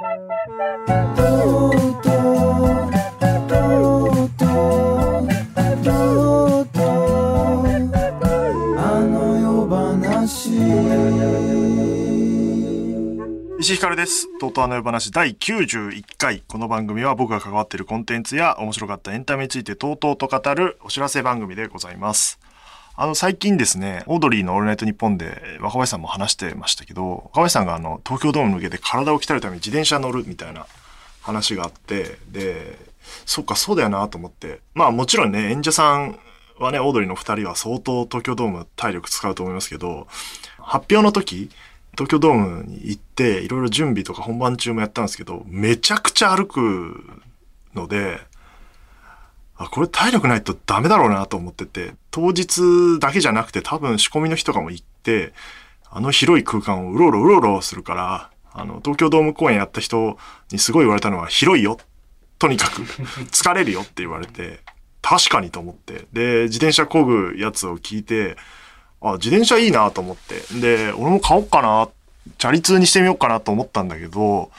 石井ひかるです。とうとうあの夜話第91回。この番組は僕が関わっているコンテンツや面白かったエンタメについてとうとうと語るお知らせ番組でございます。あの、最近ですね、オードリーのオールナイトニッポンで若林さんも話してましたけど、若林さんがあの、東京ドームに向けて体を鍛えるために自転車乗るみたいな話があって、で、そっか、そうだよなと思って。まあもちろんね、演者さんはね、オードリーの二人は相当東京ドーム体力使うと思いますけど、発表の時、東京ドームに行って、いろいろ準備とか本番中もやったんですけど、めちゃくちゃ歩くので、あ、これ体力ないとダメだろうなと思ってて、当日だけじゃなくて多分仕込みの日とかも行って、あの広い空間をうろうろうろうろするから、あの、東京ドーム公演やった人にすごい言われたのは、広いよ。とにかく、疲れるよって言われて、確かにと思って。で、自転車漕ぐやつを聞いて、あ、自転車いいなと思って。で、俺も買おうかな、チャリ通にしてみようかなと思ったんだけど、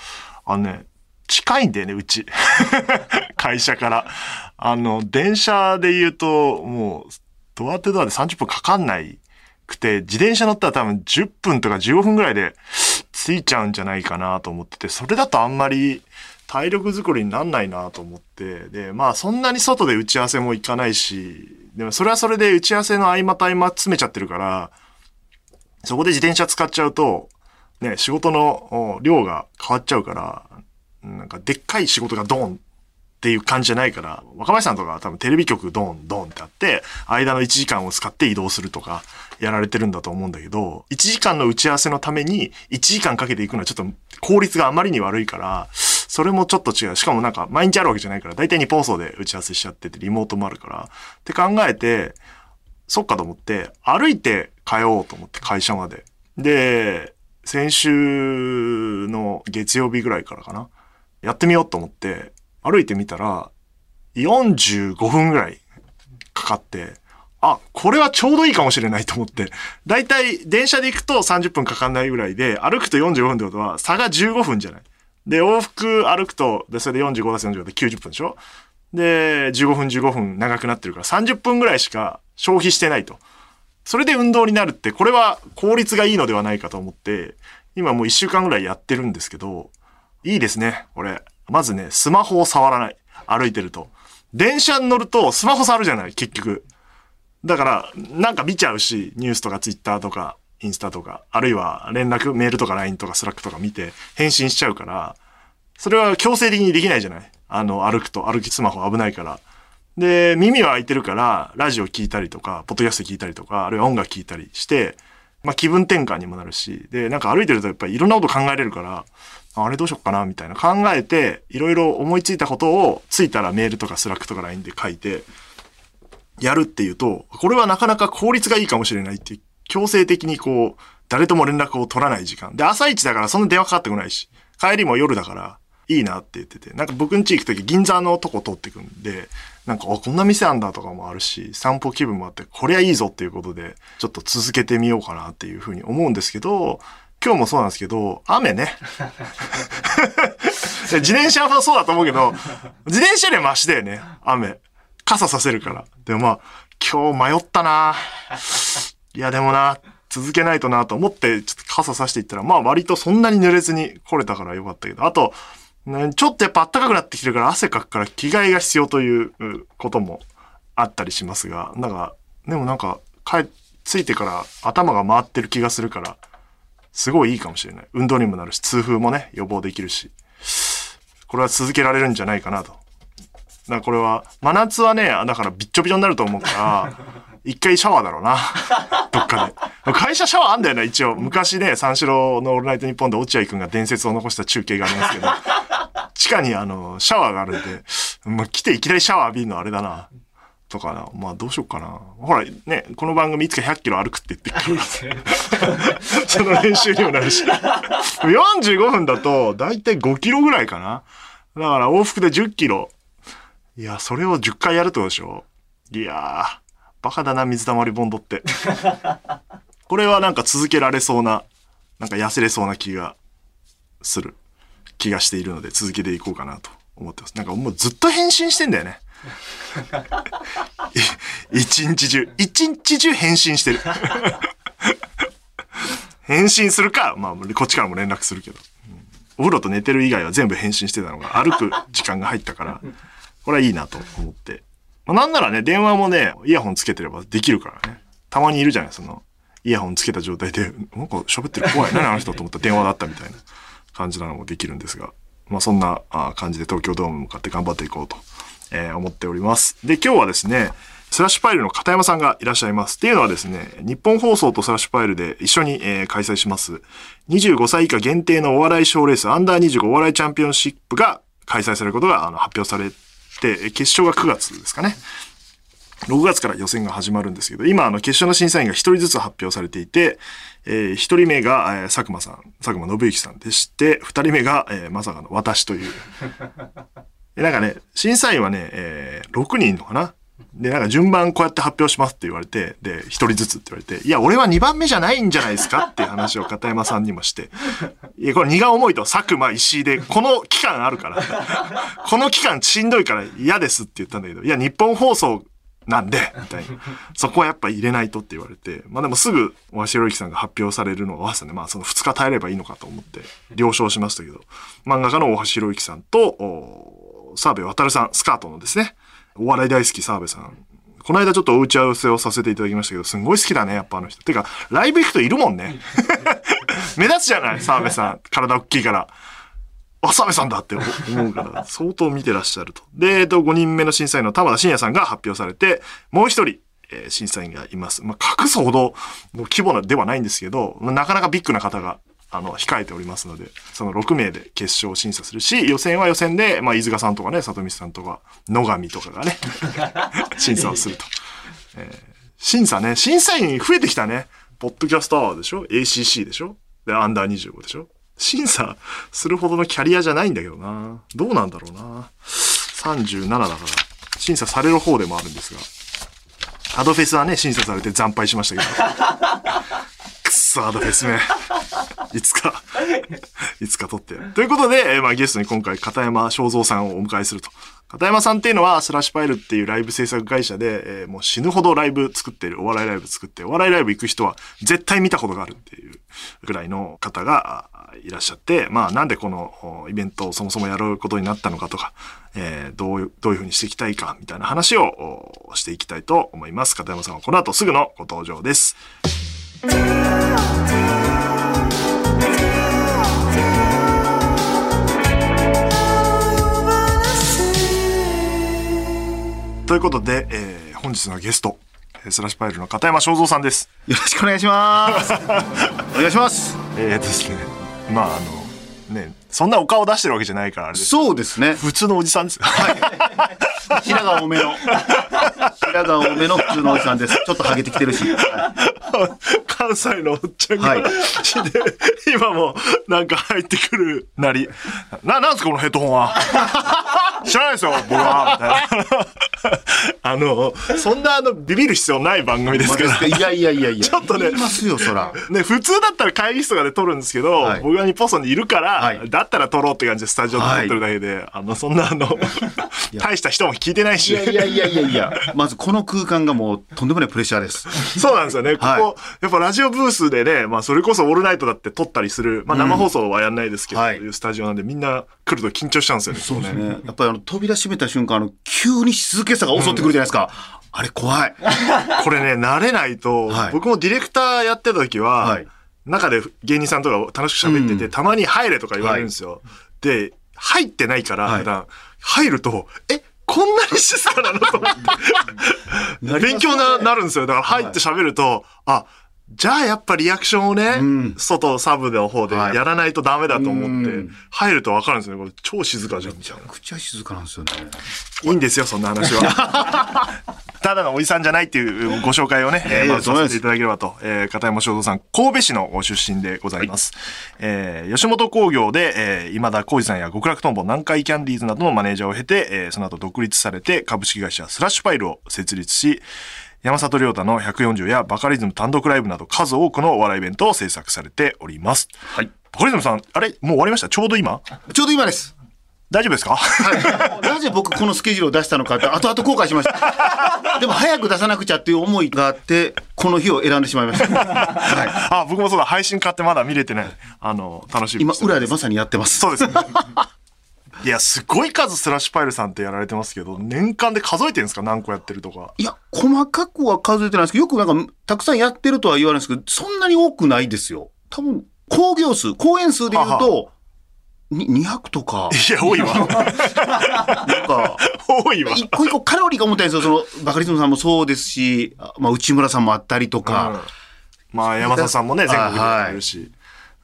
あのね、近いんだよね、うち。会社から。あの、電車で言うと、もう、ドア手ドアで30分かかんないくて、自転車乗ったら多分10分とか15分ぐらいで着いちゃうんじゃないかなと思ってて、それだとあんまり体力作りになんないなと思って、で、まあそんなに外で打ち合わせも行かないし、でもそれはそれで打ち合わせの合間と合間詰めちゃってるから、そこで自転車使っちゃうと、ね、仕事の量が変わっちゃうから、なんかでっかい仕事がドンっていう感じじゃないから、若林さんとか多分テレビ局ドンドンってあって、間の1時間を使って移動するとか、やられてるんだと思うんだけど、1時間の打ち合わせのために1時間かけていくのはちょっと効率があまりに悪いから、それもちょっと違う。しかもなんか毎日あるわけじゃないから、大体日本放送で打ち合わせしちゃってて、リモートもあるから。って考えて、そっかと思って、歩いて帰ろうと思って会社まで。で、先週の月曜日ぐらいからかな。やってみようと思って、歩いてみたら、45分ぐらいかかって、あ、これはちょうどいいかもしれないと思って。だいたい電車で行くと30分かかんないぐらいで、歩くと45分ってことは差が15分じゃない。で、往復歩くと、で、それで45出す45で90分でしょで、15分15分長くなってるから30分ぐらいしか消費してないと。それで運動になるって、これは効率がいいのではないかと思って、今もう1週間ぐらいやってるんですけど、いいですね、これ。まずね、スマホを触らない。歩いてると。電車に乗るとスマホ触るじゃない、結局。だから、なんか見ちゃうし、ニュースとかツイッターとか、インスタとか、あるいは連絡、メールとか LINE とかスラックとか見て返信しちゃうから、それは強制的にできないじゃないあの、歩くと、歩きスマホ危ないから。で、耳は開いてるから、ラジオ聞いたりとか、ポッドキャスト聞いたりとか、あるいは音楽聞いたりして、まあ気分転換にもなるし、で、なんか歩いてるとやっぱりいろんなこと考えれるから、あれどうしよっかなみたいな考えて、いろいろ思いついたことを、ついたらメールとかスラックとか LINE で書いて、やるっていうと、これはなかなか効率がいいかもしれないって、強制的にこう、誰とも連絡を取らない時間。で、朝一だからそんな電話かかってこないし、帰りも夜だから、いいなって言ってて、なんか僕ん家行くとき銀座のとこ通ってくんで、なんか、あこんな店あんだとかもあるし、散歩気分もあって、こりゃいいぞっていうことで、ちょっと続けてみようかなっていうふうに思うんですけど、今日もそうなんですけど、雨ね。自転車はそうだと思うけど、自転車よりはマシだよね、雨。傘させるから。でもまあ、今日迷ったないやでもな、続けないとなと思って、ちょっと傘さしていったら、まあ割とそんなに濡れずに来れたからよかったけど、あと、ねちょっとやっぱ暖かくなってきてるから汗かくから着替えが必要ということもあったりしますが、なんか、でもなんか、帰、ついてから頭が回ってる気がするから、すごいいいかもしれない。運動にもなるし、痛風もね、予防できるし、これは続けられるんじゃないかなと。だからこれは、真夏はね、だからびっちょびちょになると思うから、一回シャワーだろうな。どっかで。会社シャワーあんだよな、一応。昔ね、三四郎のオールナイトニッポンで落合くんが伝説を残した中継がありますけど、地下にあの、シャワーがあるんで、まあ、来ていきなりシャワー浴びるのあれだな。とかな。まあどうしようかな。ほら、ね、この番組いつか100キロ歩くって言ってるから。その練習にもなるし。45分だと、だいたい5キロぐらいかな。だから往復で10キロ。いや、それを10回やるってことでしょいやー、バカだな、水溜りボンドって。これはなんか続けられそうな、なんか痩せれそうな気がする。気がしているので続けていこうかなと思ってます。なんかもうずっと返信してんだよね。一日中、一日中返信してる。返信するか、まあ、こっちからも連絡するけど。お風呂と寝てる以外は全部返信してたのが歩く時間が入ったから、これはいいなと思って。まあ、なんならね、電話もね、イヤホンつけてればできるからね。たまにいるじゃない、その、イヤホンつけた状態で、なんか喋ってる怖い。何あの人？と思った電話だったみたいな感じなのもできるんですが。まあそんな感じで東京ドームに向かって頑張っていこうと、えー思っております。で、今日はですね、スラッシュパイルの片山さんがいらっしゃいます。っていうのはですね、日本放送とスラッシュパイルで一緒に、えー開催します。25歳以下限定のお笑い賞レース、アンダー25お笑いチャンピオンシップが開催されることがあの発表されて、決勝が9月ですかね。6月から予選が始まるんですけど、今、あの、決勝の審査員が1人ずつ発表されていて、えー、1人目が、えー佐久間さん、佐久間信之さんでして、2人目が、えーまさかの私という。でなんかね、審査員はね、えー6人いるのかな？で、なんか順番こうやって発表しますって言われて、で、1人ずつって言われて、いや、俺は2番目じゃないんじゃないですか？っていう話を片山さんにもして、いや、これ荷が重いと。佐久間石井で、この期間あるから、この期間しんどいから嫌ですって言ったんだけど、いや、日本放送なんで、みたいな。そこはやっぱ入れないとって言われて、まあでもすぐ、大橋ひさんが発表されるのを合わせてね、まあその2日耐えればいいのかと思って、了承しましたけど、漫画家の大橋ひさんと、澤部渡さん、スカートのですね、お笑い大好き澤部さん。この間ちょっとお打ち合わせをさせていただきましたけど、すんごい好きだね、やっぱあの人。てか、ライブ行くといるもんね。目立つじゃない澤部さん。体大きいから。あ、澤部さんだって思うから、相当見てらっしゃると。で、えっと、5人目の審査員の玉田真也さんが発表されて、もう一人、えー審査員がいます。まあ、隠すほどの規模ではないんですけど、まあなかなかビッグな方が、あの、控えておりますので、その6名で決勝を審査するし、予選は予選で、まあ、飯塚さんとかね、里見さんとか、野上とかがね、審査をすると。えー審査ね、審査員増えてきたね。ポッドキャストアワーでしょ ?ACC でしょ？で、アンダー25でしょ？審査するほどのキャリアじゃないんだけどな。どうなんだろうな。37だから、審査される方でもあるんですが。アドフェスはね、審査されて惨敗しましたけど。くっそ、アドフェスめ。いつか、いつか撮って。ということで、えーまあ、ゲストに今回、片山正蔵さんをお迎えすると。片山さんっていうのは、スラッシュパイルっていうライブ制作会社で、えーもう死ぬほどライブ作ってる、お笑いライブ作って、お笑いライブ行く人は絶対見たことがあるっていうぐらいの方がいらっしゃって、まあなんでこのイベントをそもそもやることになったのかとか、えーどういう、どういうふうにしていきたいかみたいな話をしていきたいと思います。片山さんはこの後すぐのご登場です。ということで、えー本日のゲスト、えースラッシュパイルの片山正蔵さんです。よろしくお願いします。お願いします。えーですね、まああの、ね、そんなお顔出してるわけじゃないからそうですね。普通のおじさんですよ。白髪多めの。白髪多めの普通のおじさんです。ちょっとハゲてきてるし。は関西のおっちゃんが、はい で今もなんか入ってくるなり、な、なんすかこのヘッドホンは。知らないですよ、僕は。みたいな。あの、そんなあの、ビビる必要ない番組ですから。いやいやいやいや。ちょっとね言いますよ、そら。ね、普通だったら会議室とかで撮るんですけど、はい僕が日本ソンにいるから、はいだったら撮ろうって感じでスタジオで撮ってるだけで、あの、そんなあの、大した人も聞いてないし。いやいやいやいやいや。まずこの空間がもうとんでもないプレッシャーです。そうなんですよね。ここ、はいやっぱラジオブースでね、まあそれこそオールナイトだって撮ったりする、まあ生放送はやんないですけど、はいそういうスタジオなんでみんな来ると緊張しちゃうんですよね。そうね。ね、やっぱりあの扉閉めた瞬間、あの、急に静けさが襲ってくるじゃないですか。あれ怖い。これね、慣れないと、はい僕もディレクターやってた時は、はい中で芸人さんとか楽しく喋ってて、うんたまに入れとか言われるんですよ。で、入ってないから、はい普段入ると、え、こんなに静かなのと思って。勉強ななるんですよ。だから入って喋ると、あ、じゃあやっぱリアクションをね、うん外サブの方ではいやらないとダメだと思って、うん入るとわかるんですよね。これ超静かじゃんみたいな。口は静かなんですよね。いいんですよ、そんな話は。ただのおじさんじゃないっていうご紹介をね、えーまずさせていただければと。えー片山正蔵さん、神戸市のご出身でございます。えー吉本興業で、えー今田耕司さんや極楽とんぼ、南海キャンディーズなどのマネージャーを経て、えーその後独立されて株式会社スラッシュパイルを設立し、山里亮太の140やバカリズム単独ライブなど数多くのお笑いイベントを制作されております。はい。堀泉さん、あれ？もう終わりました？ちょうど今？ちょうど今です。大丈夫ですか？はい。なぜ僕このスケジュールを出したのかって後々後悔しました。でも早く出さなくちゃっていう思いがあって、この日を選んでしまいました。はあ、僕もそうだ、配信買ってまだ見れてない。あの、楽しい。み今裏でまさにやってます。そうですね。いや、すごい数スラッシュパイルさんってやられてますけど、年間で数えてるんですか？何個やってるとか。いや、細かくは数えてないですけど、よくなんか、たくさんやってるとは言われるんですけど、そんなに多くないですよ。多分、興行数、公演数で言うと、に200とか、いや、多いわ。なんか、多いわ。一個一個カロリーが重たいんですよ。その、バカリズムさんもそうですし、あまあ、内村さんもあったりとか、まあ、山里さんもね、全国ではいるし。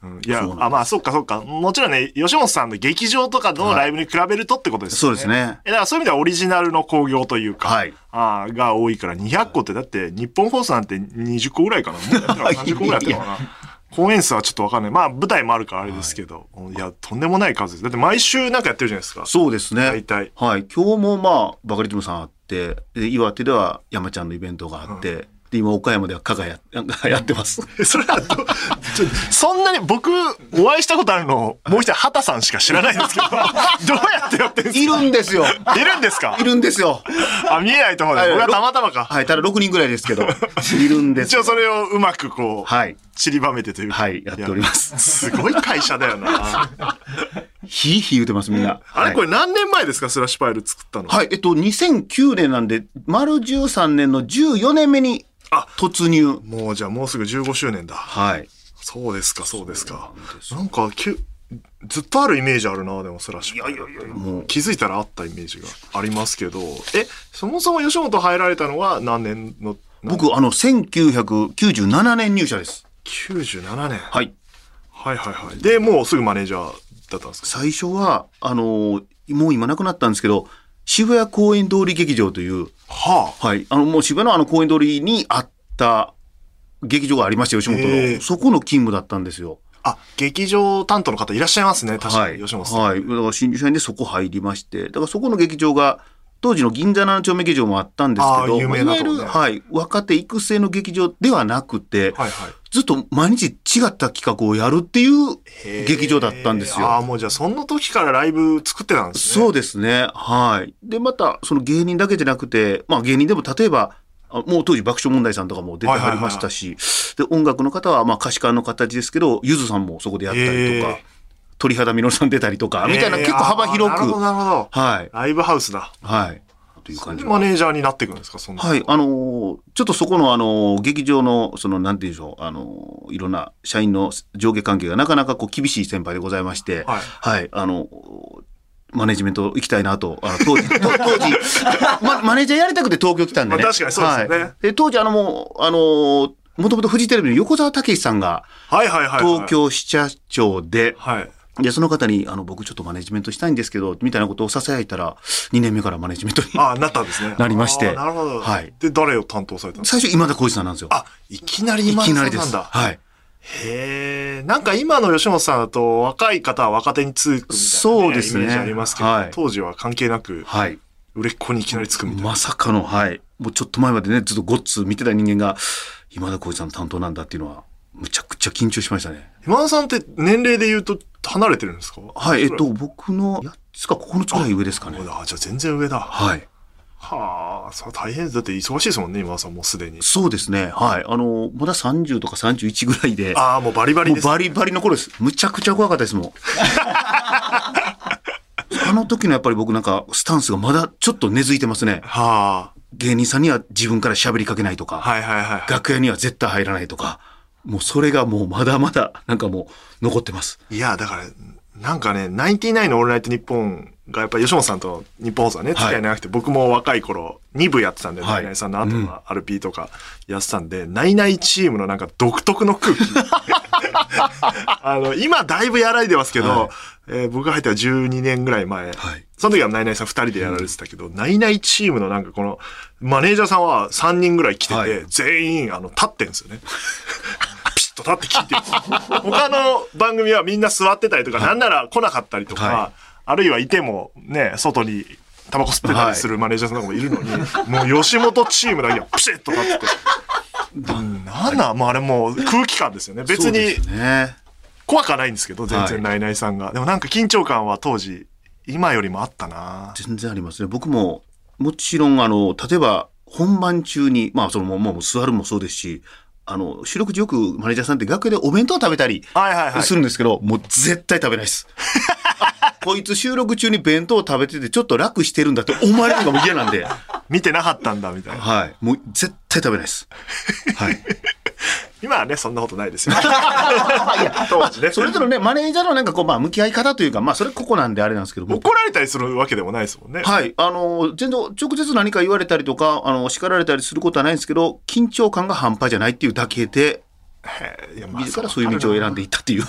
うんいやあ、まあ、そっかそっか。もちろんね、吉本さんの劇場とかのライブに比べるとってことですよね。そうですね。えだからそういう意味ではオリジナルの興行というか、はいあーが多いから200個ってだって日本放送なんて20個ぐらいかな もうやってるのかな30個ぐらいやってるのかな公演数はちょっとわかんない。まあ舞台もあるからあれですけど、い、や、とんでもない数です。だって毎週なんかやってるじゃないですか。そうですね。大体。はい。今日もまあ、バカリズムさんあって、で岩手では山ちゃんのイベントがあって、で、今岡山では加賀ややってます。えそれはど、そんなに僕、お会いしたことあるの、もう一人、畑さんしか知らないんですけど、どうやってやってるんですいるんですよ。かいるんですか？いるんですよ。あ、見えないところで。はい僕はたまたまか。はい。ただ6人ぐらいですけど、いるんです一応それをうまくこう、はい。散りばめてというか。はいやっておりますやすごい会社だよな。ひいひい言うてます、みんな。あれ、これれ何年前ですか？スラッシュパイル作ったの。はい。えっと、2009年なんで、丸13年の14年目にあ突入。もうじゃあもうすぐ15周年だ。はい。そうですか、そうですか。なんかきゅ、ずっとあるイメージあるな、でもスラッシュパイル。もう、気づいたらあったイメージがありますけど、え、そもそも吉本入られたのは何年の？僕、あの、1997年入社です。97年。はい。はいはいはい。で、もうすぐマネージャーだったんですか？最初は、あのーもう今なくなったんですけど、渋谷公園通り劇場という、はあ。はい。あの、もう渋谷のあの公園通りにあった劇場がありまして、吉本の。そこの勤務だったんですよ。あ、劇場担当の方いらっしゃいますね。確かに、はい。吉本さん。はい。だから新入社員でそこ入りまして、だからそこの劇場が、当時の銀座7丁目劇場もあったんですけど、あー有名なまあいわゆる、はい、若手育成の劇場ではなくて、はいはい。ずっと毎日違った企画をやるっていう劇場だったんですよ。ああ、もうじゃあその時からライブ作ってたんですね。そうですね。はい。で、また、その芸人だけじゃなくて、まあ芸人でも例えば、あもう当時爆笑問題さんとかも出てはりましたし、で、音楽の方は、まあ歌詞家の形ですけど、ゆずさんもそこでやったりとへかえ、鳥肌みのるさん出たりとか、みたいな結構幅広く、なるほど、なるほど。はい。ライブハウスだ。はい。という感じマネージャーになっていくんですかそんな。はい、あのーちょっとそこの、あのー劇場の、その、なんていうんでしょう、あのーいろんな社員の上下関係がなかなかこう厳しい先輩でございまして、はいはい、あのーマネジメント行きたいなと、あの当時、と当時、ま、マネージャーやりたくて東京来たんでね。まあ確かにそうですよねはいで当時、あの、もう、あのーもともとフジテレビの横澤武史さんがはいはいはいはい。東。京支社長で、はい。で、その方に、あの、僕ちょっとマネジメントしたいんですけど、みたいなことを囁いたら、2年目からマネジメントに。ああ、なったんですね。なりましてなるほど。はいで、誰を担当されたんですか？最初、今田耕司さんなんですよ。あ、いきなりい今きなりです。なんだ。はい。へえ。なんか今の吉本さんだと若い方は若手につくみたいな、ね、そうですねイメージありますけど、はい当時は関係なくはい。売れっ子にいきなりつくみたいな。まさかの、はい。もうちょっと前までね、ずっとゴッツ見てた人間が、今田耕司さんの担当なんだっていうのは、むちゃくちゃ緊張しましたね。今田さんって年齢で言うと離れてるんですか？はい。えっと、僕の8つか9つくらい上ですかね。あじゃあ全然上だ。はい。はあ、そう大変です。だって忙しいですもんね、今田さんもうすでに。そうですね。はい。あの、まだ30とか31ぐらいで、ああ、もうバリバリもう。バリバリの頃です。むちゃくちゃ怖かったですもん。あの時のやっぱり僕なんかスタンスがまだちょっと根付いてますね。は芸人さんには自分から喋りかけないとか。あ、はいはいはい。楽屋には絶対入らないとか、もうそれがもうまだまだなんかもう残ってます。いや、だから、なんかね、ナインティナインのオールナイトニッポンがやっぱり吉本さんと日本放送はね、付き合い長くて、僕も若い頃、2部やってたんで、はい。ナイナイさんの後の RP とかやってたんで、ナイナイチームのなんか独特の空気。あの、今だいぶやられてますけど、はい。えー僕が入った12年ぐらい前、はいその時はナイナイさん2人でやられてたけど、ナイナイチームのなんかこの、マネージャーさんは3人ぐらい来てて、はい全員、あの、立ってんですよね。ピシッと立って聞いてる。他の番組はみんな座ってたりとか、なんなら来なかったりとか、はあるいはいてもね、外にタバコ吸ってたりするマネージャーさんとかもいるのに、もう吉本チームだけは ピシッと立ってて。うんなんなんもうあれもう空気感ですよね。別に。怖くはないんですけど、全然はいナイナイさんが。でもなんか緊張感は当時、今よりもあったな全然ありますね。僕も、もちろん、あの、例えば、本番中に、まあ、その、もう、もう座るもそうですし、あの、収録時よくマネージャーさんって楽屋でお弁当食べたりはいはいはいするんですけど、もう絶対食べないです。あこいつ収録中に弁当を食べててちょっと楽してるんだって思われるのがもう嫌なんで、見てなかったんだみたいな。はい。もう絶対食べないです。はい。今はね、そんなことないですよ。いや、当時ねそれぞれね、マネージャーのなんかこう、まあ、向き合い方というか、まあ、それここなんであれなんですけども。怒られたりするわけでもないですもんね。はい。あの、全然、直接何か言われたりとか、あの、叱られたりすることはないんですけど、緊張感が半端じゃないっていうだけで、いやまあ自らそういう道を選んでいったっていう。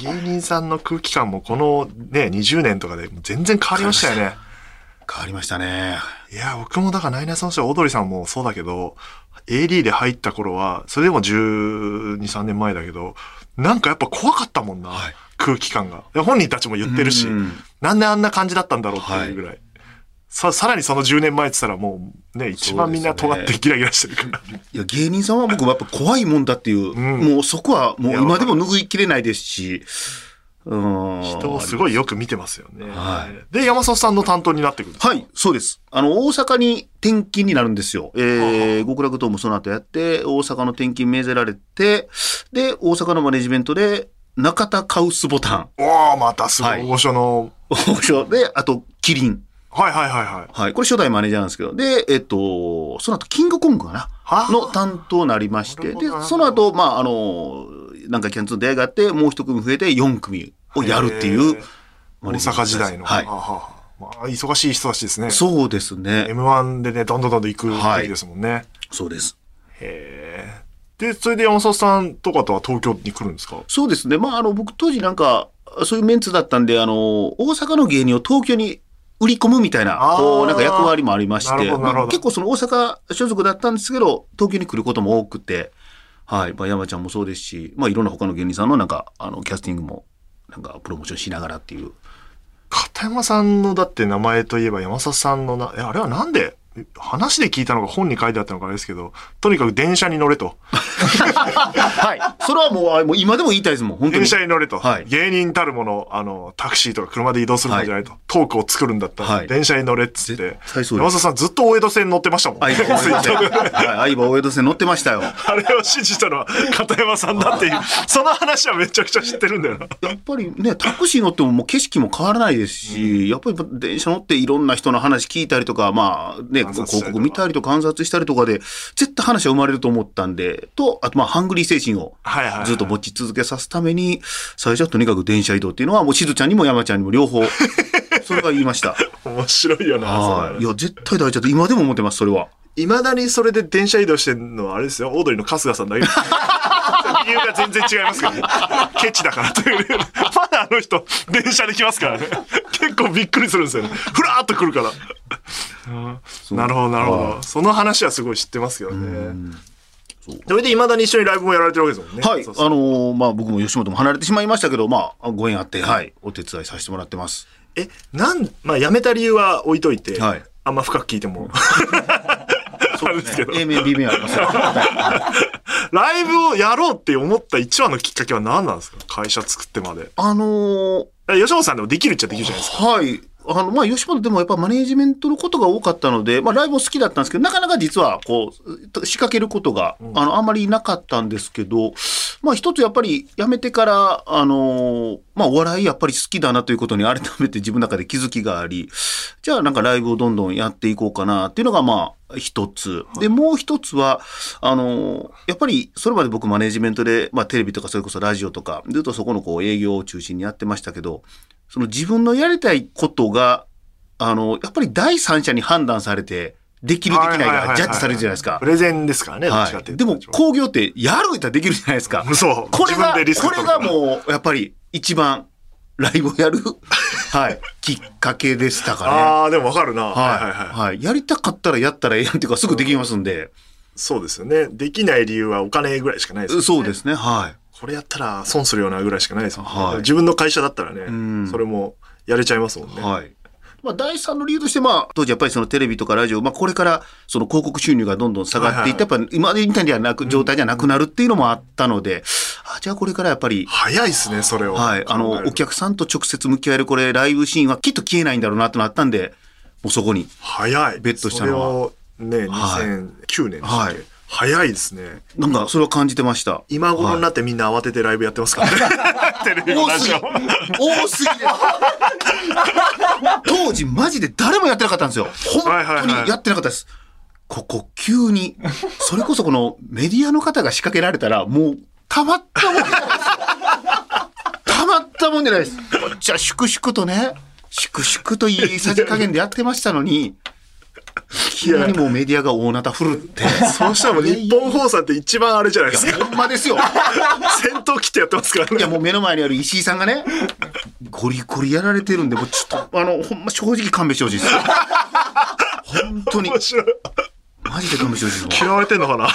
芸人さんの空気感もこのね、20年とかで全然変わりましたよね。変わりましたね。いや、僕もだからナイナイさんオードリーさんもそうだけど、AD で入った頃は、それでも12、3年前だけど、なんかやっぱ怖かったもんな、はい空気感が。本人たちも言ってるしうん、なんであんな感じだったんだろうっていうぐらい。ささらにその10年前って言ったらもうね、一番みんな尖ってギラギラしてるから。いや、芸人さんは僕はやっぱ怖いもんだっていう、んもうそこはもう今でも拭いきれないですし、うん。人をすごいよく見てますよね。はで、山里さんの担当になってくるんですかはい、そうです。あの、大阪に転勤になるんですよ。えー、極楽島もその後やって、大阪の転勤命ぜられて、で、大阪のマネジメントで、中田カウスボタン、おー、またすごいはい大御所の、大御で、あと、キリン。はいはいはいはい。はい。これ初代マネージャーなんですけど。で、えっと、その後、キングコングかな？はあの担当になりまして、でその後、まあ、あの、なんかキャンツの出会いがあって、もう一組増えて4組をやるっていう大阪時代の。はいまあ、忙しい人たちですね。そうですね。M1 でね、どんどんどんどん行くはい時ですもんね。そうです。へえ。で、それで山里さんとかとは東京に来るんですか？そうですね。まあ、あの、僕当時なんか、そういうメンツだったんで、あの、大阪の芸人を東京に売り込むみたいな、こう、なんか役割もありまして、まあ結構その大阪所属だったんですけど、東京に来ることも多くて、はい。まあ、山ちゃんもそうですし、まあ、いろんな他の芸人さんのなんか、あの、キャスティングも、なんか、プロモーションしながらっていう。片山さんのだって名前といえば山里さんのな、え、あれはなんで話で聞いたのか本に書いてあったのかあれですけど、とにかく電車に乗れと。はい。それはもうあ、もう今でも言いたいですもん、本当に電。車に乗れと。はい芸人たるもの、あの、タクシーとか車で移動するのじゃないと。トークを作るんだったら、はい電車に乗れっつって。山里さんずっと大江戸線乗ってましたもん。相葉大江戸線。はい。相葉大江戸線乗ってましたよ。あれを指示したのは片山さんだっていう、その話はめちゃくちゃ知ってるんだよな。やっぱりね、タクシー乗ってももう景色も変わらないですし、やっぱり電車乗っていろんな人の話聞いたりとか、まあね、観察したりとか広告見たりとか観察したりとかで、絶対話は生まれると思ったんで、と、あとまあハングリー精神をずっと持ち続けさすために、最初はとにかく電車移動っていうのはもうしずちゃんにも山ちゃんにも両方、それは言いました。面白いよな、はい。いいや、絶対大事だと今でも思ってます、それは。いまだにそれで電車移動してるのはあれですよ、オードリーの春日さんだけ。理由が全然違いますけどね。ケチだからという。まだあの人、電車で来ますからね。結構びっくりするんですよね。ふらーっと来るから。う んなるほど、なるほど。その話はすごい知ってますけどね。それでいまだに一緒にライブもやられてるわけですもんね。はい。そうそうあのーまあ僕も吉本も離れてしまいましたけど、まあご縁あって、はい。お手伝いさせてもらってます。え、なん、まあ辞めた理由は置いといて、はいあんま深く聞いても。あるんですけど。A 面 B 面ありますよ。ライブをやろうって思った一番のきっかけは何なんですか？会社作ってまで。あのー吉本さんでもできるっちゃできるじゃないですか。はい。あの、まあ、吉本でもやっぱマネージメントのことが多かったので、まあ、ライブも好きだったんですけど、なかなか実は、こう、仕掛けることが、あの、あんまりなかったんですけど、まあ、一つやっぱり辞めてから、あの、まあ、お笑いやっぱり好きだなということに改めて 自分の中で気づきがあり、じゃあなんかライブをどんどんやっていこうかなっていうのが、まあ、一つ。で、もう一つは、あの、やっぱりそれまで僕マネージメントで、まあ、テレビとかそれこそラジオとか、ずっとそこのこう営業を中心にやってましたけど、その自分のやりたいことが、あの、やっぱり第三者に判断されて、できるできないがジャッジされるじゃないですかプ。レゼンですからね、どっちかはい。ってでも、工業ってやる言ったらできるじゃないですか。そう。これが、これがもう、やっぱり一番、ライブをやる、はい、きっかけでしたかね。ああ、でもわかるな。はいはい、はいはい。はい。やりたかったらやったらええやんっていうか、すぐできますんで。そうですよね。できない理由はお金ぐらいしかないですよね。そうですね、はい。これやったら損するようなぐらいしかないですもんね。はい自分の会社だったらね、んそれもやれちゃいますもんね。はい。まあ、第三の理由として、まあ、当時やっぱりそのテレビとかラジオ、まあ、これからその広告収入がどんどん下がっていって、やっぱ今みたいにはなく、状態じゃなくなるっていうのもあったので、あじゃあこれからやっぱり、早いですね、それを。はい、あの、お客さんと直接向き合えるこれ、ライブシーンはきっと消えないんだろうなとなったんで、もうそこに。早い。ベットしたのはね、はい2009年でしたっけ、はい早いですね。なんか、それは感じてました。今頃になってみんな慌ててライブやってますからね。テレビもラジ。多すぎです。当時マジで誰もやってなかったんですよ。本当にやってなかったです。ここ急に、それこそこのメディアの方が仕掛けられたら、もうたまったもんじゃないです。たまったもんじゃないです。こっちは粛々とね、粛々といいさじ加減でやってましたのに、急にもメディアが大なた振るって。そうしたらもう日本放送って一番あれじゃないですか。ほんまですよ。戦闘機ってやってますからね。いやもう目の前にある石井さんがね、ゴリゴリやられてるんで、もうちょっと、あの、ほんま正直勘弁してほしいです。本当に、面白い。マジで勘弁してほしい。嫌われてんのかな？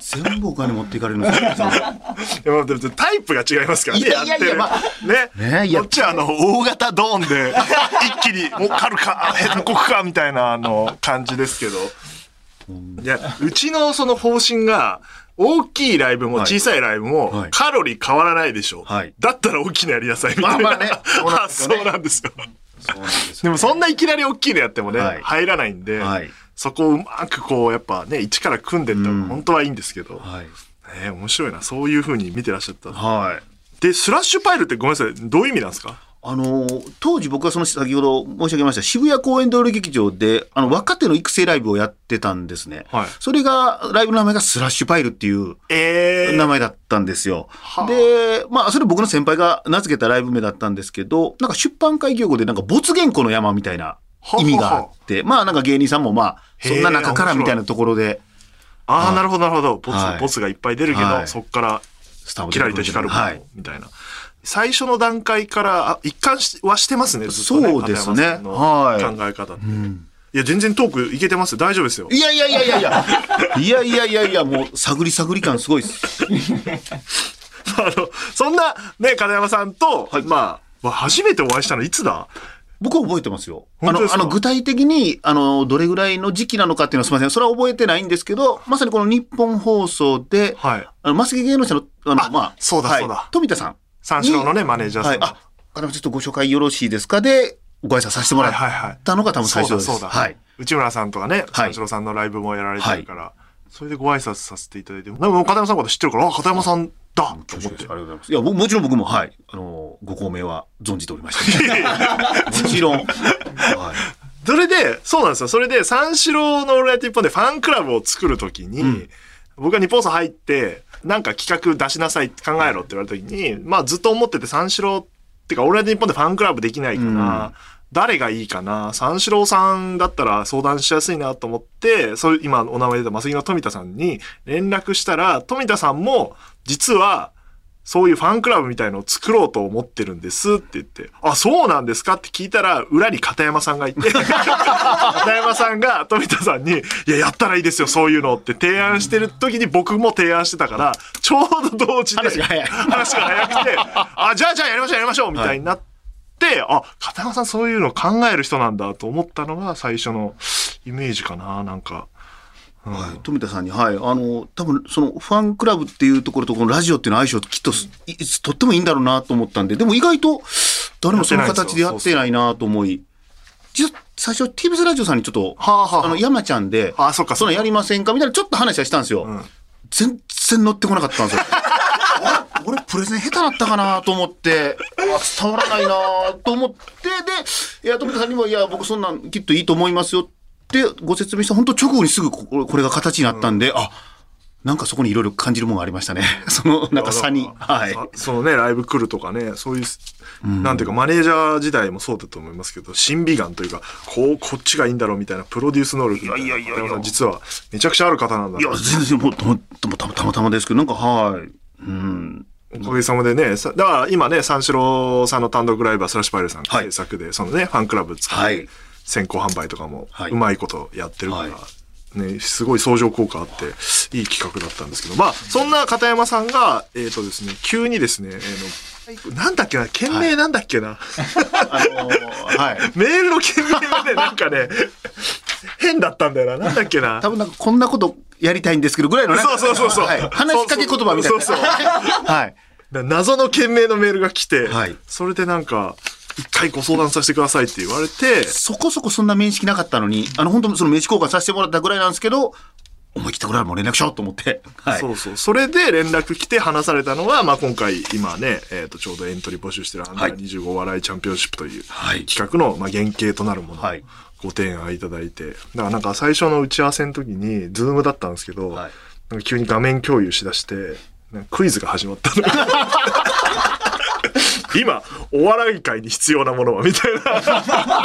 全部お金持っていかれるんですよ。いやでもタイプが違いますからね。いやいやいやまあね。ねいやこっちはあの、大型ドーンで、一気に、儲かるか、変国か、みたいな、あの、感じですけど。いや、うちのその方針が、大きいライブもはい小さいライブもはいカロリー変わらないでしょ。はいだったら大きいのやりなさいみたいな。まあまあね そうなんですよ。そうなんですでもそんないきなり大きいのやってもね、はい入らないんで、はいそこをうまくこう、やっぱね、一から組んでったらうん本当はいいんですけど、はい。ね、面白いな。そういう風に見てらっしゃった。はい。で、スラッシュパイルってごめんなさい、どういう意味なんですか？あのー当時僕はその先ほど申し上げました渋谷公園通り劇場であの若手の育成ライブをやってたんですね。はいそれがライブの名前がスラッシュパイルっていうええ名前だったんですよ。はあで、まあ、それ僕の先輩が名付けたライブ名だったんですけど、なんか出版会業語でなんか没原稿の山みたいな意味があって、まあなんか芸人さんもまあ、そんな中からみたいなところで、ああ、なるほど、なるほど。ボツ、はいボツがいっぱい出るけど、はいそっから、スターキラリと光る。みたいな。最初の段階から、あ一貫しはしてますね、ずっとね。そうですねはい考え方って。いや、全然トークいけてますよ。大丈夫ですよ。いやいやいやいやいや、いやいやいやいや、もう探り探り感すごいです。あの、そんな、ね、片山さんと、まあ、まあ初めてお会いしたのいつだ？僕は覚えてますよ。あの、あの具体的に、あの、どれぐらいの時期なのかっていうのはすみません。それは覚えてないんですけど、まさにこの日本放送で、はい。あの、マスゲ芸能者の、あの、あまあ、はいそうだそうだ富田さん。三四郎のね、マネージャーさん。はい。あ、あの、ちょっとご紹介よろしいですかで、ご挨拶させてもらったのが多分最初です。そうだそうだ。はい。内村さんとかね、三四郎さんのライブもやられてるから、それでご挨拶させていただいて、なんか片山さんのこと知ってるから、あ、片山さんだと思って。ありがとうございます。いや、ももちろん僕も、はい。あの、ご公明は存じておりました。もちろん。はい。それで、そうなんですよ。それで、三四郎のオールナイトニッポンでファンクラブを作るときに、僕が日本放送入って、なんか企画出しなさい、考えろって言われたときに、まあずっと思ってて三四郎ってか、オールナイトニッポンでファンクラブできないかな、誰がいいかな？三四郎さんだったら相談しやすいなと思って、そういう今お名前出たマスギの富田さんに連絡したら、富田さんも実は、そういうファンクラブみたいのを作ろうと思ってるんですって言って、あ、そうなんですかって聞いたら、裏に片山さんがいて、片山さんが富田さんに、いや、やったらいいですよ、そういうのって提案してる時に僕も提案してたから、ちょうど同時で、話が早い話が早くて、あ、じゃあじゃあやりましょう、やりましょう、みたいになって、あ、片山さんそういうの考える人なんだと思ったのが最初のイメージかな、なんか。はい、富田さんに、はい、あの、多分そのファンクラブっていうところとこのラジオっていうのは相性きっととってもいいんだろうなと思ったんで、でも意外と誰もその形でやってないなと思い、実は最初 TBS ラジオさんにちょっと、はあはあ。あの、山ちゃんで、あそそっか。そのやりませんかみたいなちょっと話はしたんですよ。ん。全然乗ってこなかったんですよ。俺プレゼン下手だったかなと思って、あ伝わらないなと思って、で、いや、富田さんにも、いや、僕そんなんきっといいと思いますよってご説明した、本当直後にすぐこここれが形になったんで、あ、なんかそこにいろいろ感じるものがありましたね。その、なんか差に。はい。さそのね、ライブ来るとかね、そういう、なんていうか、マネージャー時代もそうだと思いますけど、審美眼というか、こう、こっちがいいんだろうみたいな、プロデュース能力いやいやいやいや実は、めちゃくちゃある方なんだいや、全然もう、たまたまたまたまですけど、なんか、はい。うん。おかげさまでね、さだから今ね、三四郎さんの単独ライブはスラッシュパイルさんはい制作で、そのね、ファンクラブ使ってはい、先行販売とかもはい。うまいことやってるから、はね、すごい相乗効果あって、いい企画だったんですけど、まあ、そんな片山さんが、えっ、とですね、急にですね、えーのなんだっけな、件名なんだっけな、あのーはい。メールの件名がね、なんかね、変だったんだよな、なんだっけな？多分なんかこんなことやりたいんですけどぐらいのなんかそうそうそう。そうはい話しかけ言葉みたいな。そうそうはい。だ謎の件名のメールが来て、はい。それでなんか、一回ご相談させてくださいって言われて、そこそこそんな面識なかったのに、あの、本当その名刺交換させてもらったぐらいなんですけど、思い切ったぐらいもう連絡しようと思って。はい。そうそう。それで連絡来て話されたのが、まあ今回、今ね、えっ、と、ちょうどエントリー募集してるアンダー25お笑いチャンピオンシップというはい企画の、まあ、原型となるものをはいご提案いただいて、だからなんか最初の打ち合わせの時に、ズームだったんですけど、はいなんか急に画面共有しだして、クイズが始まったの。今、お笑い界に必要なものはみたいな